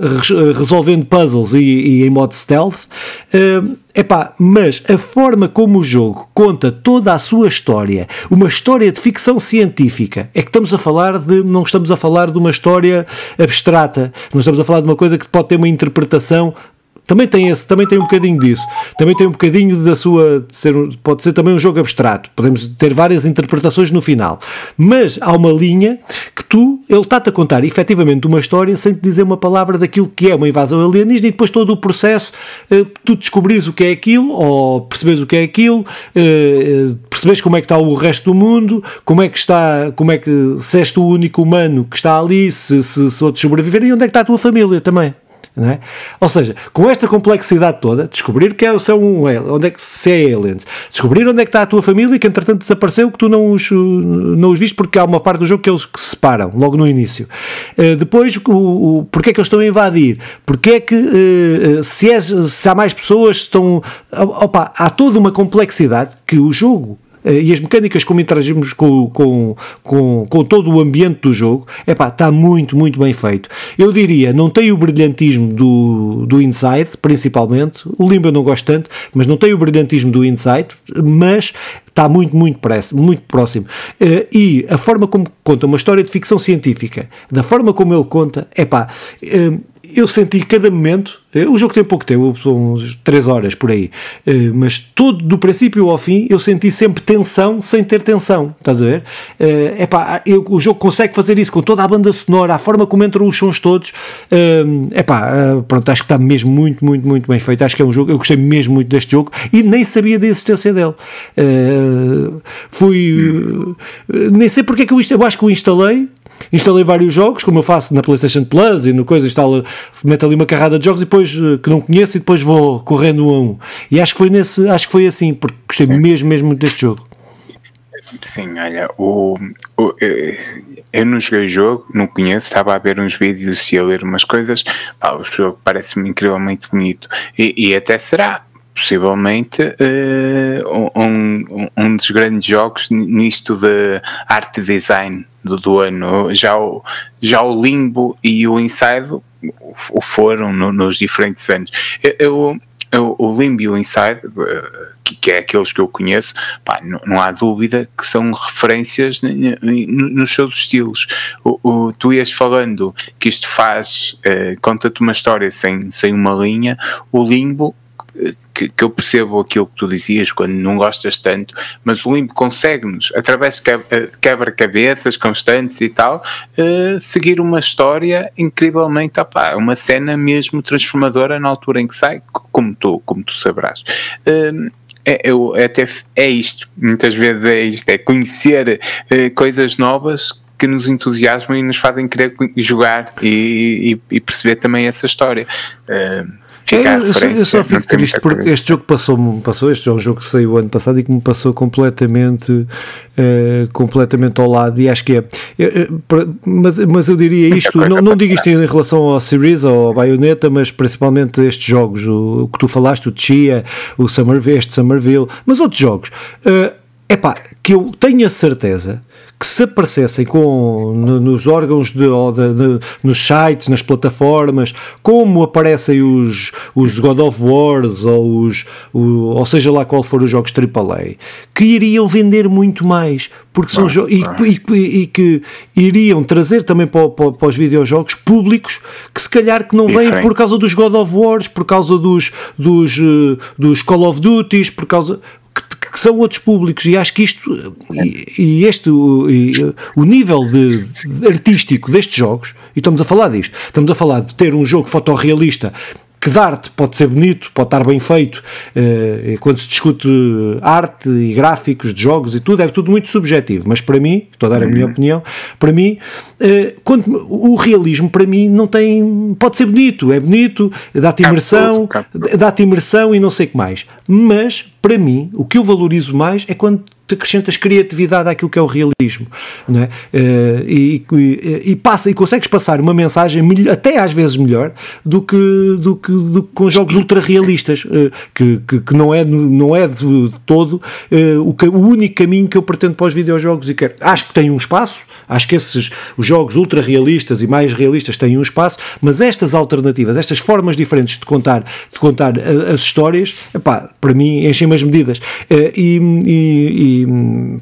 resolvendo puzzles e, e em modo stealth. Uh, epá, mas a forma como o jogo conta toda a sua história, uma história de ficção científica, é que estamos a falar de. Não estamos a falar de uma história abstrata, não estamos a falar de uma coisa que pode ter uma interpretação também tem, esse, também tem um bocadinho disso. Também tem um bocadinho da sua. Ser, pode ser também um jogo abstrato. Podemos ter várias interpretações no final. Mas há uma linha que tu. Ele está-te a contar efetivamente uma história sem te dizer uma palavra daquilo que é uma invasão alienígena e depois todo o processo. Eh, tu descobris o que é aquilo, ou percebes o que é aquilo, eh, percebes como é que está o resto do mundo, como é que está. Como é que. Se és tu o único humano que está ali, se, se, se outros sobreviverem, e onde é que está a tua família também. É? Ou seja, com esta complexidade toda, descobrir que é, são um, onde é que se é aliens, descobrir onde é que está a tua família que entretanto desapareceu, que tu não os, não os viste porque há uma parte do jogo que eles que se separam logo no início. Uh, depois, o, o, porque é que eles estão a invadir? Porque é que uh, se, é, se há mais pessoas estão. Opa, há toda uma complexidade que o jogo e as mecânicas como interagimos com, com, com, com todo o ambiente do jogo, é pá, está muito, muito bem feito. Eu diria, não tem o brilhantismo do, do Inside, principalmente, o Limbo eu não gosto tanto, mas não tem o brilhantismo do Inside, mas está muito, muito, próximo, muito próximo. Uh, e a forma como conta uma história de ficção científica, da forma como ele conta, é pá, uh, eu senti cada momento, eh, o jogo tem pouco tempo, uns 3 horas por aí, eh, mas todo do princípio ao fim eu senti sempre tensão sem ter tensão, estás a ver? É eh, pá, o jogo consegue fazer isso com toda a banda sonora, a forma como entram os sons todos, é pá, pronto, acho que está mesmo muito, muito, muito bem feito. Acho que é um jogo, eu gostei mesmo muito deste jogo e nem sabia da existência dele. Fui, nem sei porque é que eu, eu acho que o instalei instalei vários jogos, como eu faço na PlayStation Plus e no coisa, instalo, meto ali uma carrada de jogos e depois eh, que não conheço e depois vou correndo um a um. E acho que foi nesse, acho que foi assim, porque gostei mesmo, mesmo muito deste jogo. Sim, olha, o, o, eh, eu não joguei o jogo, não conheço, estava a ver uns vídeos e a ler umas coisas, pá, o jogo parece-me incrivelmente bonito e, e até será, possivelmente uh, um, um dos grandes jogos nisto de arte design do, do ano. Já o, já o Limbo e o Inside o foram no, nos diferentes anos. Eu, eu, o Limbo e o Inside, uh, que, que, é aqueles que eu conheço, pá, não, não, há dúvida que são referências nos seus estilos. O, o, tu ias falando que isto faz, uh, conta-te uma história sem, sem uma linha, o Limbo que, que, eu percebo aquilo que tu dizias quando não gostas tanto, mas o limbo consegue-nos, através de eh, quebra-cabeças constantes e tal, uh, seguir uma história incrivelmente, opá, uma cena mesmo transformadora na altura em que sai, como tu, como tu sabrás. Uh, é, eu, até, é isto, muitas vezes é isto, é conhecer uh, coisas novas que nos entusiasmam e nos fazem querer jogar e, e, e perceber também essa história. Uh, fica eu, eu, só fico triste porque este jogo passou-me, passou, este é um jogo que saiu ano passado e que me passou completamente, uh, completamente ao lado. E acho que é, mas, mas eu diria isto, não, não digo isto em relação ao Series ou ao Bayonetta, mas principalmente estes jogos, o, o que tu falaste, o Chia, o Summerville, este Summerville, mas outros jogos, é uh, pá, que eu tenho a certeza que se aparecessem com, no, nos órgãos, de, de, de, nos sites, nas plataformas, como aparecem os, os God of Wars ou, os, o, ou seja lá qual for os jogos AAA, que iriam vender muito mais, porque são jogos e, e, e, que iriam trazer também para, para, para, os videojogos públicos que se calhar que não vêm por causa dos God of Wars, por causa dos, dos, eh, dos Call of Duties, por causa que são outros públicos e acho que isto e, e este o, e, o nível de, de, artístico destes jogos e estamos a falar disto estamos a falar de ter um jogo fotorrealista que de arte pode ser bonito, pode estar bem feito, uh, quando se discute arte e gráficos de jogos e tudo, é tudo muito subjetivo, mas para mim, estou a dar a minha uhum. opinião, para mim, uh, quando, o realismo para mim não tem, pode ser bonito, é bonito, dá-te imersão, dá-te imersão e não sei o que mais, mas para mim, o que eu valorizo mais é quando acrescentas criatividade àquilo que é o realismo, não é? Uh, e, e, e, passa, e consegues passar uma mensagem até às vezes melhor do que, do que, do que com jogos ultra realistas, uh, que, que, que, não é, não é de todo uh, o, o único caminho que eu pretendo para os videojogos e quero. Acho que tem um espaço, acho que esses os jogos ultra realistas e mais realistas têm um espaço, mas estas alternativas, estas formas diferentes de contar, de contar as histórias, epá, para mim enchem as medidas. e, e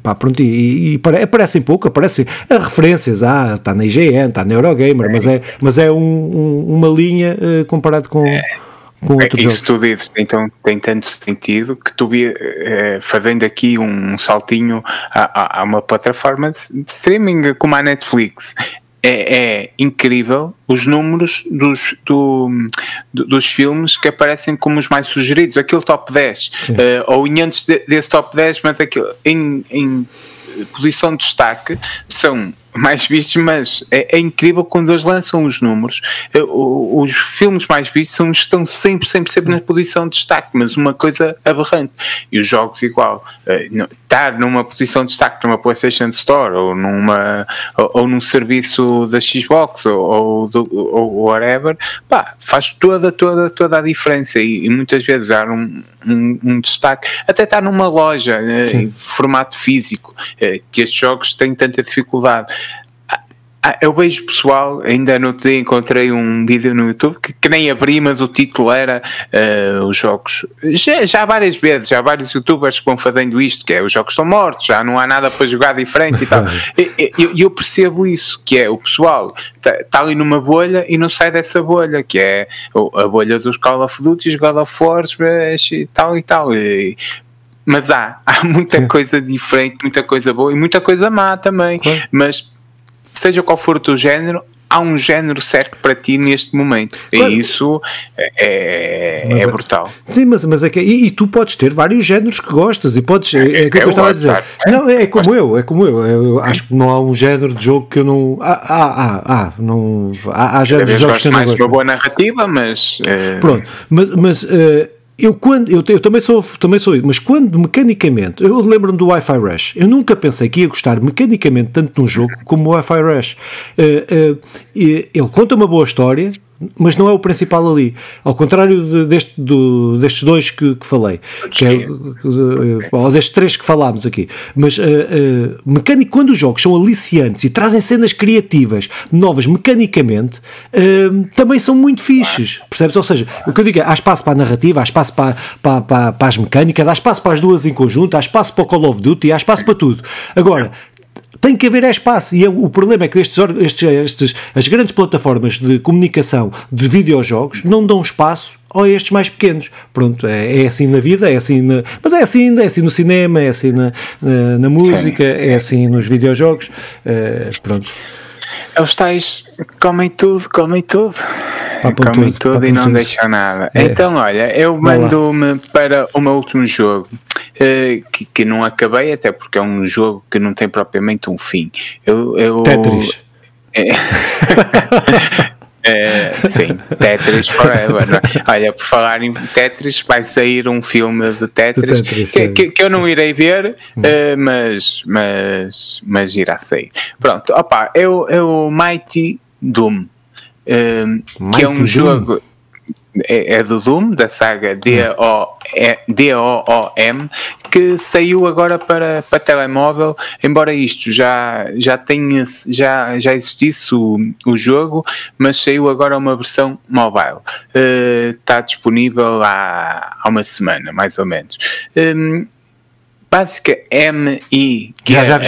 pá, pronto, e, e, aparecem pouco, aparecem referências, ah, está na IGN, está na Eurogamer, é. mas é, mas é um, um, uma linha uh, comparado com. É. Com é, isso tu dizes, então tem tanto sentido que tu eh, fazendo aqui um saltinho a, a, a uma plataforma de streaming como a Netflix é, é, incrível os números dos, do, dos filmes que aparecem como os mais sugeridos, aquele top 10, uh, ou em antes de, desse top 10, mas aquele, em, em posição de destaque, são mais vistos, mas é, é, incrível quando eles lançam os números. Os filmes mais vistos são, estão sempre, sempre, sempre na posição de destaque, mas uma coisa aberrante. E os jogos, igual. Eh, estar numa posição de destaque numa PlayStation Store ou, numa, ou, ou num serviço da Xbox ou, ou, do, ou whatever, pá, faz toda, toda, toda a diferença. E, e muitas vezes dar um, um, um, destaque, até estar numa loja eh, em formato físico, que estes jogos têm tanta dificuldade. Ah, eu vejo pessoal, ainda no dia encontrei um vídeo no YouTube que, que nem abri, mas o título era uh, os jogos. Já, já várias vezes, já vários youtubers que vão fazendo isto, que é os jogos estão mortos, já não há nada para jogar diferente e tal. [LAUGHS] E eu, eu, percebo isso, que é o pessoal está tá ali numa bolha e não sai dessa bolha, que é a bolha dos Call of Duty, God of War e tal e tal. E, mas há, há muita coisa diferente, muita coisa boa e muita coisa má também. Mas seja qual for o teu género, há um género certo para ti neste momento. Claro. E isso é, é, é brutal. sim, mas, mas é que. E, e, tu podes ter vários géneros que gostas e podes. É, é que eu, eu estava a dizer. É, não, é como eu, é como eu. Eu acho que não há um género de jogo que eu não. Ah, ah, ah, ah não. Há, há géneros de jogos que eu não gosto. mais uma boa narrativa, mas. Uh... Pronto, mas. mas uh, eu quando eu, eu, também sou também sou mas quando mecanicamente eu lembro-me do Wi-Fi Rush. Eu nunca pensei que ia gostar mecanicamente tanto num jogo como o Wi-Fi Rush. Uh, uh, ele conta uma boa história mas não é o principal ali. Ao contrário de, deste, do, destes dois que, que falei, que é, ou destes três que falámos aqui. Mas uh, uh, mecânico, quando os jogos são aliciantes e trazem cenas criativas, novas mecanicamente, uh, também são muito fixes. Percebes? Ou seja, o que eu digo é: há espaço para a narrativa, há espaço para, para, para, para as mecânicas, há espaço para as duas em conjunto, há espaço para o Call of Duty, há espaço para tudo. Agora, tem que haver espaço. E é, o problema é que estes, estes, estes, as grandes plataformas de comunicação de videojogos não dão espaço a estes mais pequenos. Pronto, é, é assim na vida, é assim na, mas é assim, é assim no cinema, é assim na, na, na música, é assim nos videojogos. É, pronto. Os tais comem tudo, comem tudo. Papam comem tudo, tudo e não tudo. deixam nada. É. Então, olha, eu mando-me para o meu último jogo, uh, que, que não acabei, até porque é um jogo que não tem propriamente um fim. Eu, eu, Tetris. É, é, [LAUGHS] sim, Tetris Forever. É? Olha, por falar em Tetris, vai sair um filme de Tetris, de Tetris que, que, que, eu não irei ver, uh, mas, mas, mas irá sair. Pronto, opa, eu, eu Mighty Doom, que é um Doom. jogo é, é, do Doom, da saga D-O-O-M, que saiu agora para, para telemóvel, embora isto já, já tenha, já, já existisse o, o jogo, mas saiu agora uma versão mobile. Uh, está disponível há, há uma semana, mais ou menos. Um, básica M I G H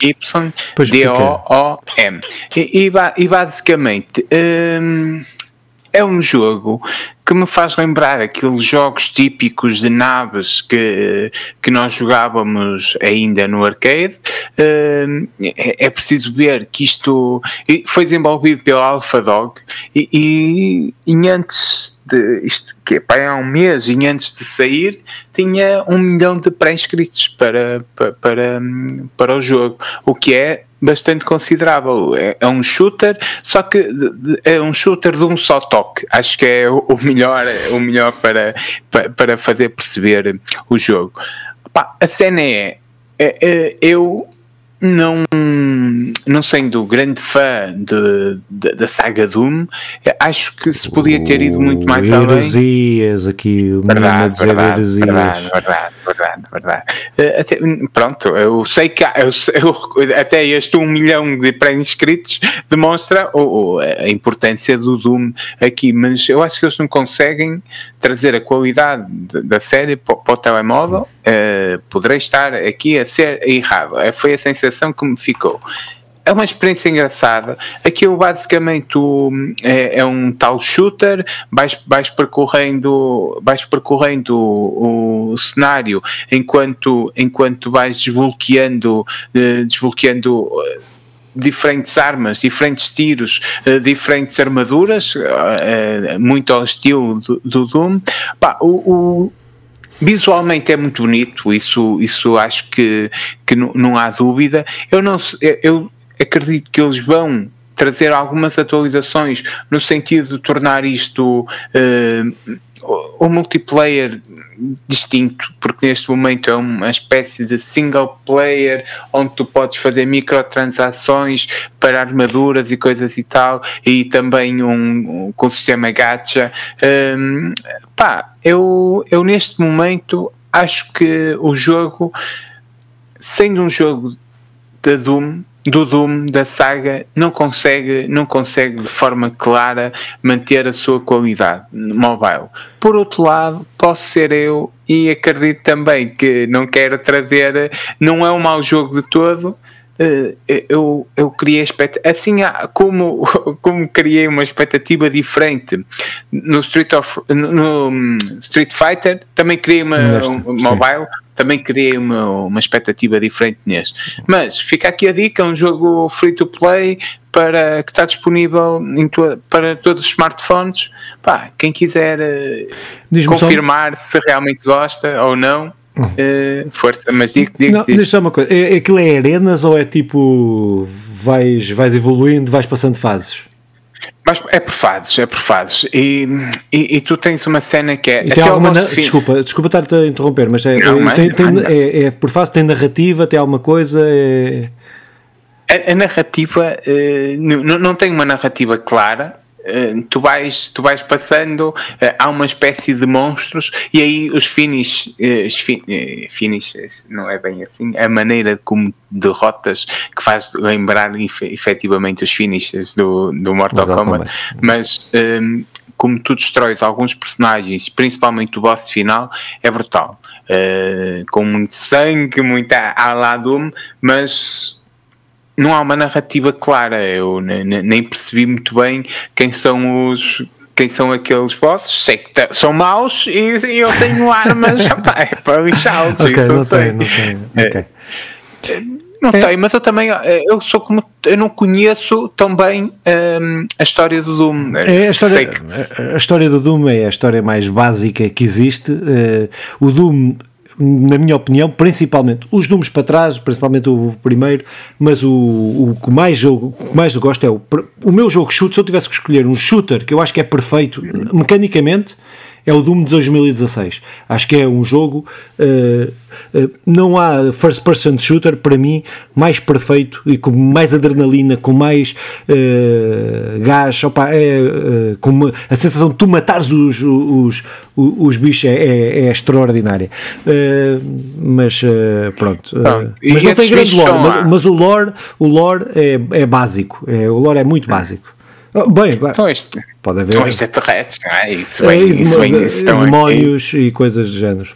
Y D O O M e, e, e basicamente um, é um jogo que me faz lembrar aqueles jogos típicos de naves que, que nós jogávamos ainda no arcade. Uh, é, preciso ver que isto foi desenvolvido pela AlphaDog e, e, e antes de isto que é há um mês e antes de sair tinha um milhão de pré-inscritos para, para, para, para o jogo, o que é bastante considerável. É, é, um shooter, só que é um shooter de um só toque. Acho que é o, melhor, o melhor para, para, para fazer perceber o jogo. Pá, a cena é, é, é eu não, não sendo grande fã de, de, da saga Doom, acho que se podia ter ido muito mais uh, além. Heresias, aqui o verdade, a dizer verdade, heresias. Verdade, verdade, verdade, verdade. Uh, até, pronto, eu sei que há, eu, [LAUGHS] eu, até este um milhão de pré-inscritos demonstra a importância do Doom aqui, mas eu acho que eles não conseguem trazer a qualidade da série para, para o telemóvel. Uh, poderei estar aqui a ser errado. Foi a sensação que me ficou é uma experiência engraçada. Aquilo basicamente é, é, um tal shooter, vais, vais percorrendo, vais percorrendo o, o, cenário enquanto, enquanto vais desbloqueando, eh, desbloqueando eh, diferentes armas, diferentes tiros, eh, diferentes armaduras, muito ao estilo do, do Doom. Pá, o, o visualmente é muito bonito, isso, isso acho que, que não, não há dúvida. Eu não eu, acredito que eles vão trazer algumas atualizações no sentido de tornar isto uh, um multiplayer distinto, porque neste momento é uma espécie de single player onde tu podes fazer microtransações para armaduras e coisas e tal, e também um, um com o sistema gacha. Um, pá, eu, eu neste momento acho que o jogo, sendo um jogo da Doom, do Doom da saga não consegue, não consegue de forma clara manter a sua qualidade mobile. Por outro lado, posso ser eu e acredito também que não quero trazer, não é um mau jogo de todo. Eh, eu, eu criei assim como, [LAUGHS] como criei uma expectativa diferente no Street, of, no Street Fighter, também criei uma um, mobile também criei uma, uma expectativa diferente neste. Mas fica aqui a dica: é um jogo free to play para, que está disponível tua, para todos os smartphones. Pá, quem quiser uh, confirmar só... se realmente gosta ou não. Uh, força, mas digo, digo, não, Deixa uma coisa, é, aquilo é arenas ou é tipo vais, vais evoluindo, vais passando fases? Mas é por fases, é por fases. E, e, e, tu tens uma cena que é. Tem alguma na... Desculpa, desculpa estar-te a interromper, mas é, não, é, tem, tem, é, é, por fase, tem narrativa, tem alguma coisa. É... A, a, narrativa uh, não, não tem uma narrativa clara, tu vais, tu vais passando, uh, há uma espécie de monstros e aí os finish, uh, os fin, finish não é bem assim, a maneira como derrotas que faz lembrar efetivamente os finishes do, do Mortal, Kombat, Kombat, mas um, ehm, como tu destróis alguns personagens, principalmente o boss final, é brutal. com muito sangue, muita a Doom, mas não há uma narrativa clara. Eu nem percebi muito bem quem são os quem são aqueles bosses, sei que são maus e, e eu tenho armas [LAUGHS] opa, é para lixá-los. Ok, não sei. não tem. Okay. É, não é. tem, mas eu também eu sou como eu não conheço tão bem um, a história do Doom. É, a, história, que... a, história, do Doom é a história mais básica que existe. Uh, o Doom na minha opinião, principalmente os números para trás, principalmente o primeiro, mas o, o que mais o que mais eu gosto é o, o meu jogo shoot. Se eu tivesse que escolher um shooter que eu acho que é perfeito mecanicamente, é o Doom de 2016. Acho que é um jogo. Uh, uh, não há first person shooter para mim mais perfeito e com mais adrenalina, com mais uh, gás. Opa, é, com a sensação de tu matares os, os, os, os bichos é, é, é extraordinária. mas pronto. mas não tem grande lore. Mas, mas, o lore, o lore é, é básico. É, o lore é muito básico. Oh, bem, são estes, pode haver. São extraterrestres, não é? Isso bem, é, isso bem, isso demónios e coisas do género.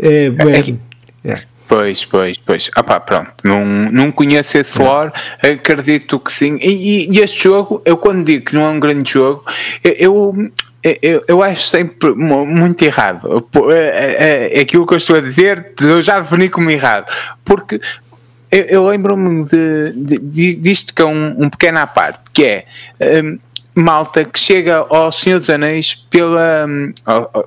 É, é, é, Pois, pois, pois. Ah pá, pronto. Não, não conheço esse lore, acredito que sim. E, e, este jogo, eu quando digo que não é um grande jogo, eu, eu, eu acho sempre muito errado. É, é, é aquilo que eu estou a dizer, eu já defini como errado. Porque eu, eu lembro-me de, de, disto que é um, um pequeno à parte, que é. Um, malta que chega ao Senhor dos Anéis pela. Um,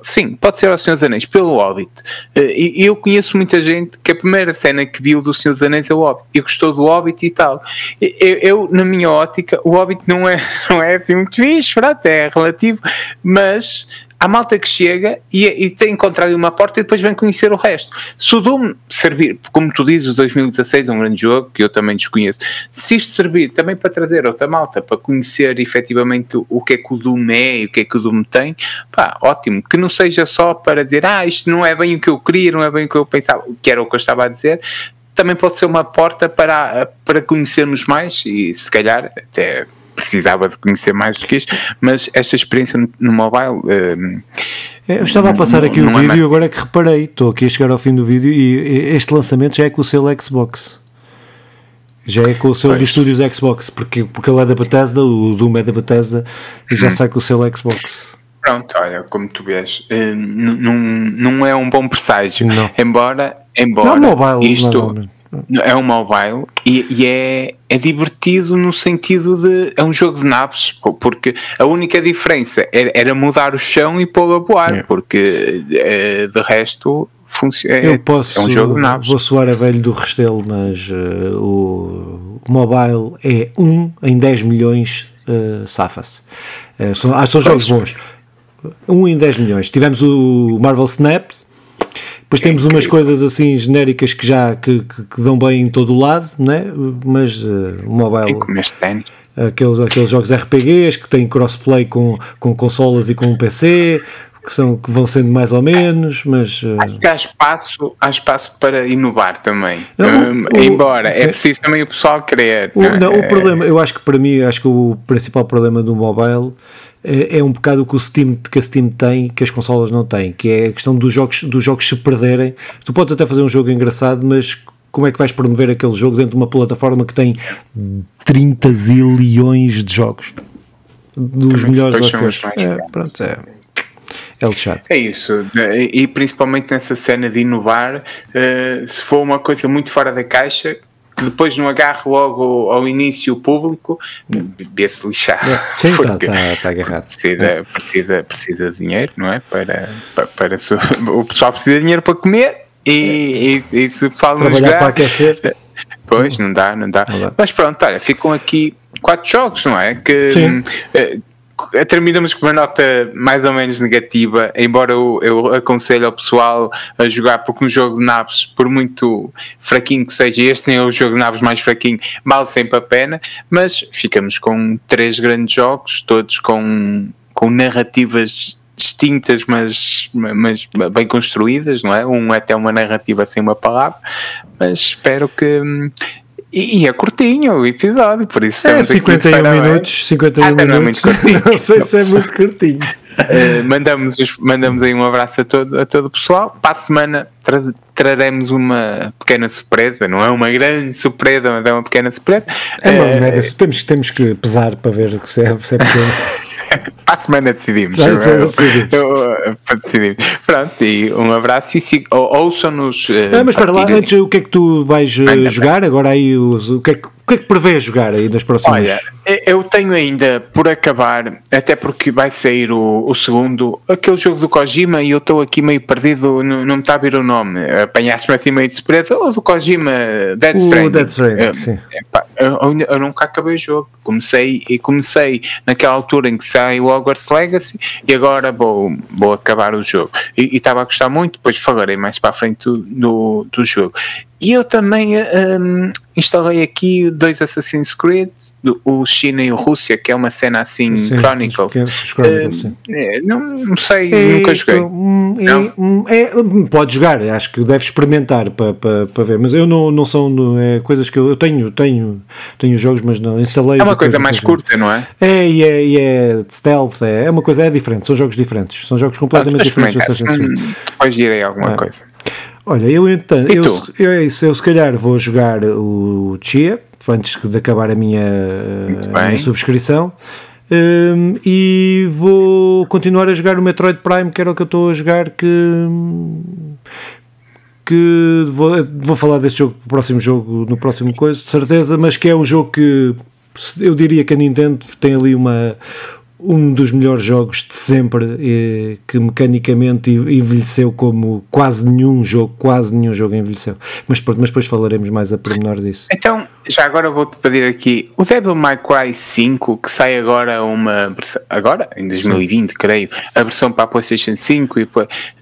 sim, pode ser ao Senhor dos Anéis, pelo Hobbit. E eu conheço muita gente que a primeira cena que viu do Senhor dos Anéis é o Hobbit e gostou do Hobbit e tal. Eu, eu na minha ótica, o Hobbit não é, [LAUGHS] não é assim muito fixe, é relativo, mas há malta que chega e, e tem encontrado uma porta e depois vem conhecer o resto. Se o Doom servir, como tu dizes, o 2016 é um grande jogo que eu também desconheço, se isto servir também para trazer outra malta, para conhecer efetivamente o que é que o Doom é e o que é que o Doom tem, pá, ótimo. Que não seja só para dizer, ah, isto não é bem o que eu queria, não é bem o que eu pensava, que era o que eu estava a dizer, também pode ser uma porta para, para conhecermos mais e se calhar até precisava de conhecer mais do que isto, mas esta experiência no, mobile. Uh, eu estava a passar aqui o é vídeo e agora é que reparei, estou aqui a chegar ao fim do vídeo e este lançamento já é com o selo Xbox. Já é com o selo dos estúdios Xbox, porque, porque ele é da Bethesda, o Doom é da Bethesda e já hum. sai com o selo Xbox. Pronto, olha, como tu vês, uh, não é um bom presságio. Não. Embora, embora não, mobile, isto. Não, é um mobile e, e, é, é divertido no sentido de. É um jogo de naves, porque a única diferença era, era mudar o chão e pô-lo a voar, é. porque é, de resto. É, Eu posso, é um jogo de naves. Vou soar a velho do Restelo, mas uh, o mobile é 1 um em 10 milhões, uh, safa-se. Uh, são, ah, são jogos bons. 1 um em 10 milhões. Tivemos o Marvel Snaps, depois é temos umas coisas assim genéricas que já que, que, que, dão bem em todo o lado, né? mas uh, o mobile. Aqueles, aqueles jogos RPGs que têm crossplay com, com consolas e com PC, que, são, que vão sendo mais ou menos, mas. Uh... Acho que há espaço, há espaço para inovar também. Não, o, embora, é preciso também o pessoal querer. O, não, é? o problema, eu acho que para mim, acho que o principal problema do mobile é, é um bocado o que, o Steam, que a Steam tem que as consolas não têm, que é a questão dos jogos, dos jogos se perderem. Tu podes até fazer um jogo engraçado, mas como é que vais promover aquele jogo dentro de uma plataforma que tem 30 zilhões de jogos? Dos Também melhores jogos. É, pronto, é. É lixado. É isso, e principalmente nessa cena de inovar, uh, se for uma coisa muito fora da caixa, que depois não agarre logo ao início o público, vê-se lixado. É, sim, está tá, tá agarrado. Precisa, é. precisa, precisa de dinheiro, não é? Para, para, para o pessoal precisa de dinheiro para comer e, e, e se o pessoal não jogar, para aquecer. Pois, não dá, não dá, não dá. Mas pronto, olha, ficam aqui quatro jogos, não é? Que, Sim. Eh, terminamos com uma nota mais ou menos negativa, embora eu, eu aconselho ao pessoal a jogar, porque um jogo de naves, por muito fraquinho que seja, este nem é o jogo de naves mais fraquinho, mal sempre a pena, mas ficamos com três grandes jogos, todos com, com narrativas distintas, mas, mas bem construídas, não é? Um é até uma narrativa sem uma palavra, mas espero que e, e, é curtinho o episódio, por isso é 51 minutos. 51 ah, minutos. Não, é [LAUGHS] não sei se é muito curtinho. Uh, [LAUGHS] mandamos, mandamos aí um abraço a todo, a todo o pessoal. Para a semana tra traremos uma pequena surpresa, não é uma grande surpresa, mas é uma pequena surpresa. É uma uh, temos, temos que pesar para ver se é, se é pequeno. [LAUGHS] Para a semana decidimos. Já, já decidimos. [LAUGHS] decidimos. Pronto, e um abraço e ouçam-nos. Uh, ah, mas para lá, antes, o que é que tu vais uh, jogar? Agora aí, o, o que é que o que é que prevê jogar aí nas próximas? Olha, eu tenho ainda por acabar, até porque vai sair o, o segundo, aquele jogo do Kojima e eu estou aqui meio perdido, não, não me está a vir o nome. Apanhaste-me assim meio de surpresa, ou do Kojima Dead Stranding. O Dead Stranding, eu, sim. eu, eu, eu, nunca acabei o jogo. Comecei e comecei naquela altura em que sai o Hogwarts Legacy e agora vou, vou acabar o jogo. E estava a gostar muito, depois falarei mais para a frente do, do, do jogo. E eu também um, instalei aqui dois Assassin's Creed, o China e o Rússia, que é uma cena assim, sim, Chronicles. Chronicles uh, é, não, não, sei, é, nunca joguei. Hum, é? Hum, é, hum, pode jogar, acho que deve experimentar para, para, para ver, mas eu não, não são é, coisas que eu, eu, tenho, tenho, tenho jogos, mas não instalei. É uma coisa mais curta, não é? É, e é, e é de stealth, é, é uma coisa, é diferente, são jogos diferentes, são jogos completamente diferentes do Assassin's Creed. Depois direi alguma coisa. Olha, eu então, eu, eu, eu se calhar vou jogar o Chia antes de acabar a minha, a minha subscrição. Um, e vou continuar a jogar o Metroid Prime, que era o que eu estou a jogar, que, que vou, vou falar desse jogo no próximo jogo, no próximo coisa, de certeza, mas que é um jogo que eu diria que a Nintendo tem ali uma, um dos melhores jogos de sempre, eh, que mecanicamente envelheceu como quase nenhum jogo, quase nenhum jogo envelheceu. Mas, mas depois falaremos mais a pormenor disso. Então, já agora vou-te pedir aqui, o Devil May Cry 5, que sai agora uma agora, em 2020, Sim. creio, a versão para a PlayStation 5 e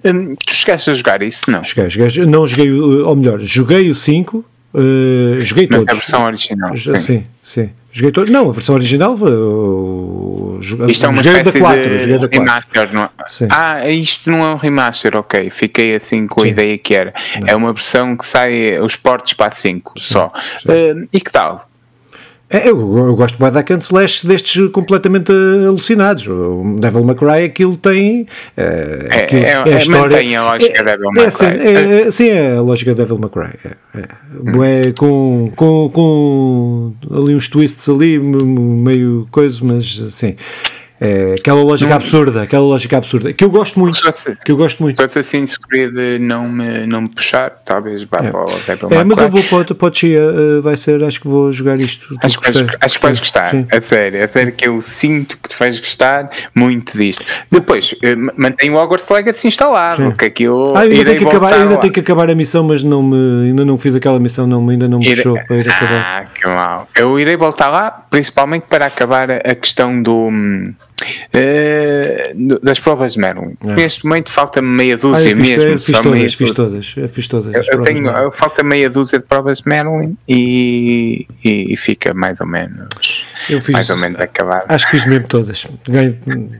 hum, tu chegaste a jogar isso, não? Cheguei, cheguei, não joguei, ou melhor, joguei o 5, uh, eh, joguei Mas todos. a versão original. Sim, sim. sim. Joguei todo. Não, a versão original. Uh, isto é uma joguei espécie da 4, de joguei da 4. remaster, não é? Sim. Ah, isto não é um remaster, ok. Fiquei assim com a Sim. ideia que era. Não. É uma versão que sai os portos para 5 só. Uh, e que tal? É, eu, eu gosto bem da Can't Slash destes completamente alucinados. O Devil May Cry, aquilo tem. É, aquilo, é, é, é a história. Mantém a lógica é, Devil May Cry. É, é, sim, é a lógica Devil May Cry. É, é. Hum. é com, com, com ali uns twists ali, meio coisa, mas sim. É, aquela lógica não, absurda, aquela lógica absurda, que eu gosto muito. Se, que eu gosto muito. Se Assassin's Creed não me, não me puxar, talvez vá é. para o É, mas eu vou para, para o Chia, uh, vai ser, acho que vou jogar isto. Acho que, vais, acho que vais gostar, sim. a sério, a sério que eu sinto que tu vais gostar muito disto. Depois, uh, mantenho o Hogwarts Legacy instalado, sim. que aquilo. Ah, ainda, tenho que, acabar, ainda tenho que acabar a missão, mas não me, ainda não fiz aquela missão, não, ainda não me irei, puxou para ir acabar. Ah, que mal. Eu irei voltar lá, principalmente para acabar a questão do. Uh, das provas de Merlin. É. Neste momento falta meia dúzia ah, fiz, mesmo. Fiz todas, fiz todas, eu fiz todas. Eu, tenho, falta meia dúzia de provas de Merlin e, e, e, fica mais ou menos. Eu fiz, mais ou menos acabado. Acho que fiz mesmo todas. Ganho,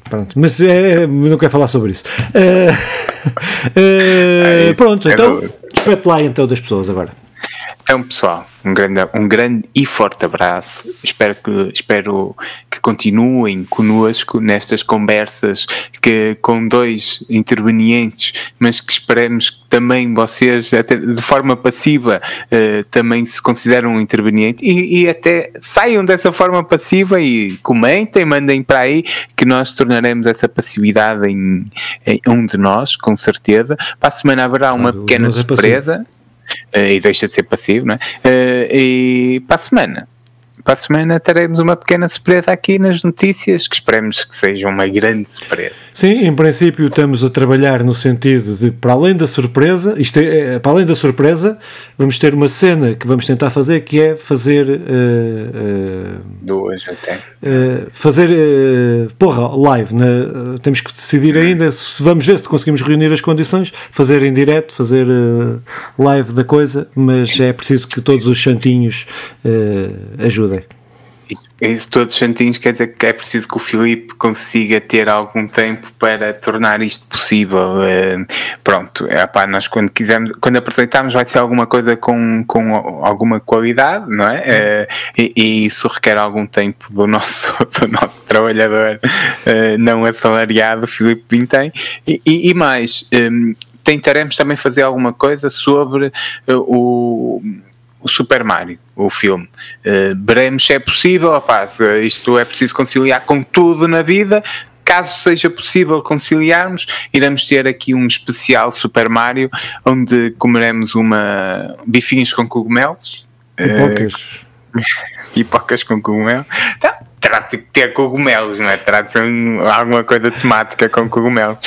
pronto, mas é, não quero falar sobre isso. [LAUGHS] Uh, uh, pronto, é então, espete lá então das pessoas agora. Então, pessoal, um grande, um grande e forte abraço. Espero que, espero que continuem conosco nestas conversas que, com dois intervenientes, mas que esperemos que também vocês, até de forma passiva, uh, também se consideram um interveniente e, e, até saiam dessa forma passiva e comentem, mandem para aí que nós tornaremos essa passividade em, em um de nós, com certeza. Para a semana haverá uma claro, pequena surpresa. É e deixa de ser passivo, não é? Uh, e para a semana. Para a semana teremos uma pequena surpresa aqui nas notícias, que esperemos que seja uma grande surpresa. Sim, em princípio estamos a trabalhar no sentido de, para além da surpresa, isto é, para além da surpresa, vamos ter uma cena que vamos tentar fazer, que é fazer... Uh, uh, Duas até. Uh, fazer, porra, live, né? temos que decidir ainda, se vamos ver se conseguimos reunir as condições, fazer em direto, fazer live da coisa, mas é preciso que todos os santinhos ajudem. Isso todos santinhos quer dizer que é preciso que o Filipe consiga ter algum tempo para tornar isto possível. Uh, pronto, é, pá, nós quando quisermos, quando apresentarmos vai ser alguma coisa com, com alguma qualidade, não é? Uh, e, e, isso requer algum tempo do nosso, [LAUGHS] do nosso trabalhador uh, não assalariado, Filipe Pintem. E, e, e mais, um, tentaremos também fazer alguma coisa sobre o o Super Mario, o filme. Uh, veremos se é possível, rapaz, isto é preciso conciliar com tudo na vida. Caso seja possível conciliarmos, iremos ter aqui um especial Super Mario, onde comeremos uma bifinhos com cogumelos. Pipocas. Uh, [LAUGHS] pipocas com cogumelos. Então, terá de ter cogumelos, não é? Terá de ser alguma coisa temática com cogumelos.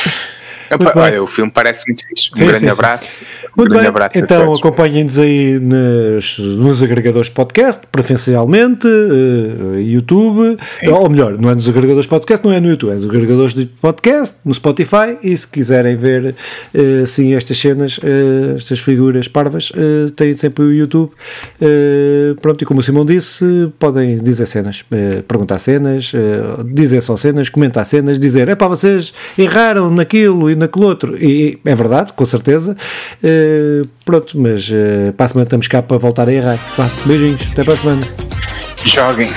Olha, o filme parece muito fixe. Um sim, grande sim, abraço. Muito um grande bem. abraço então acompanhem-nos aí nos, nos agregadores podcast, preferencialmente, uh, YouTube, sim. ou melhor, não é nos agregadores podcast, não é no YouTube, é nos agregadores de podcast, no Spotify, e se quiserem ver uh, sim estas cenas, uh, estas figuras parvas, uh, têm sempre o YouTube. pronto, e como o Simão disse, podem dizer cenas, perguntar cenas, dizer só cenas, comentar cenas, dizer, é para vocês erraram naquilo e naquele outro. E é verdade, com certeza. Uh, pronto, mas uh, para a semana estamos cá para voltar a errar. Vá, beijinhos, até para a semana. Joguem.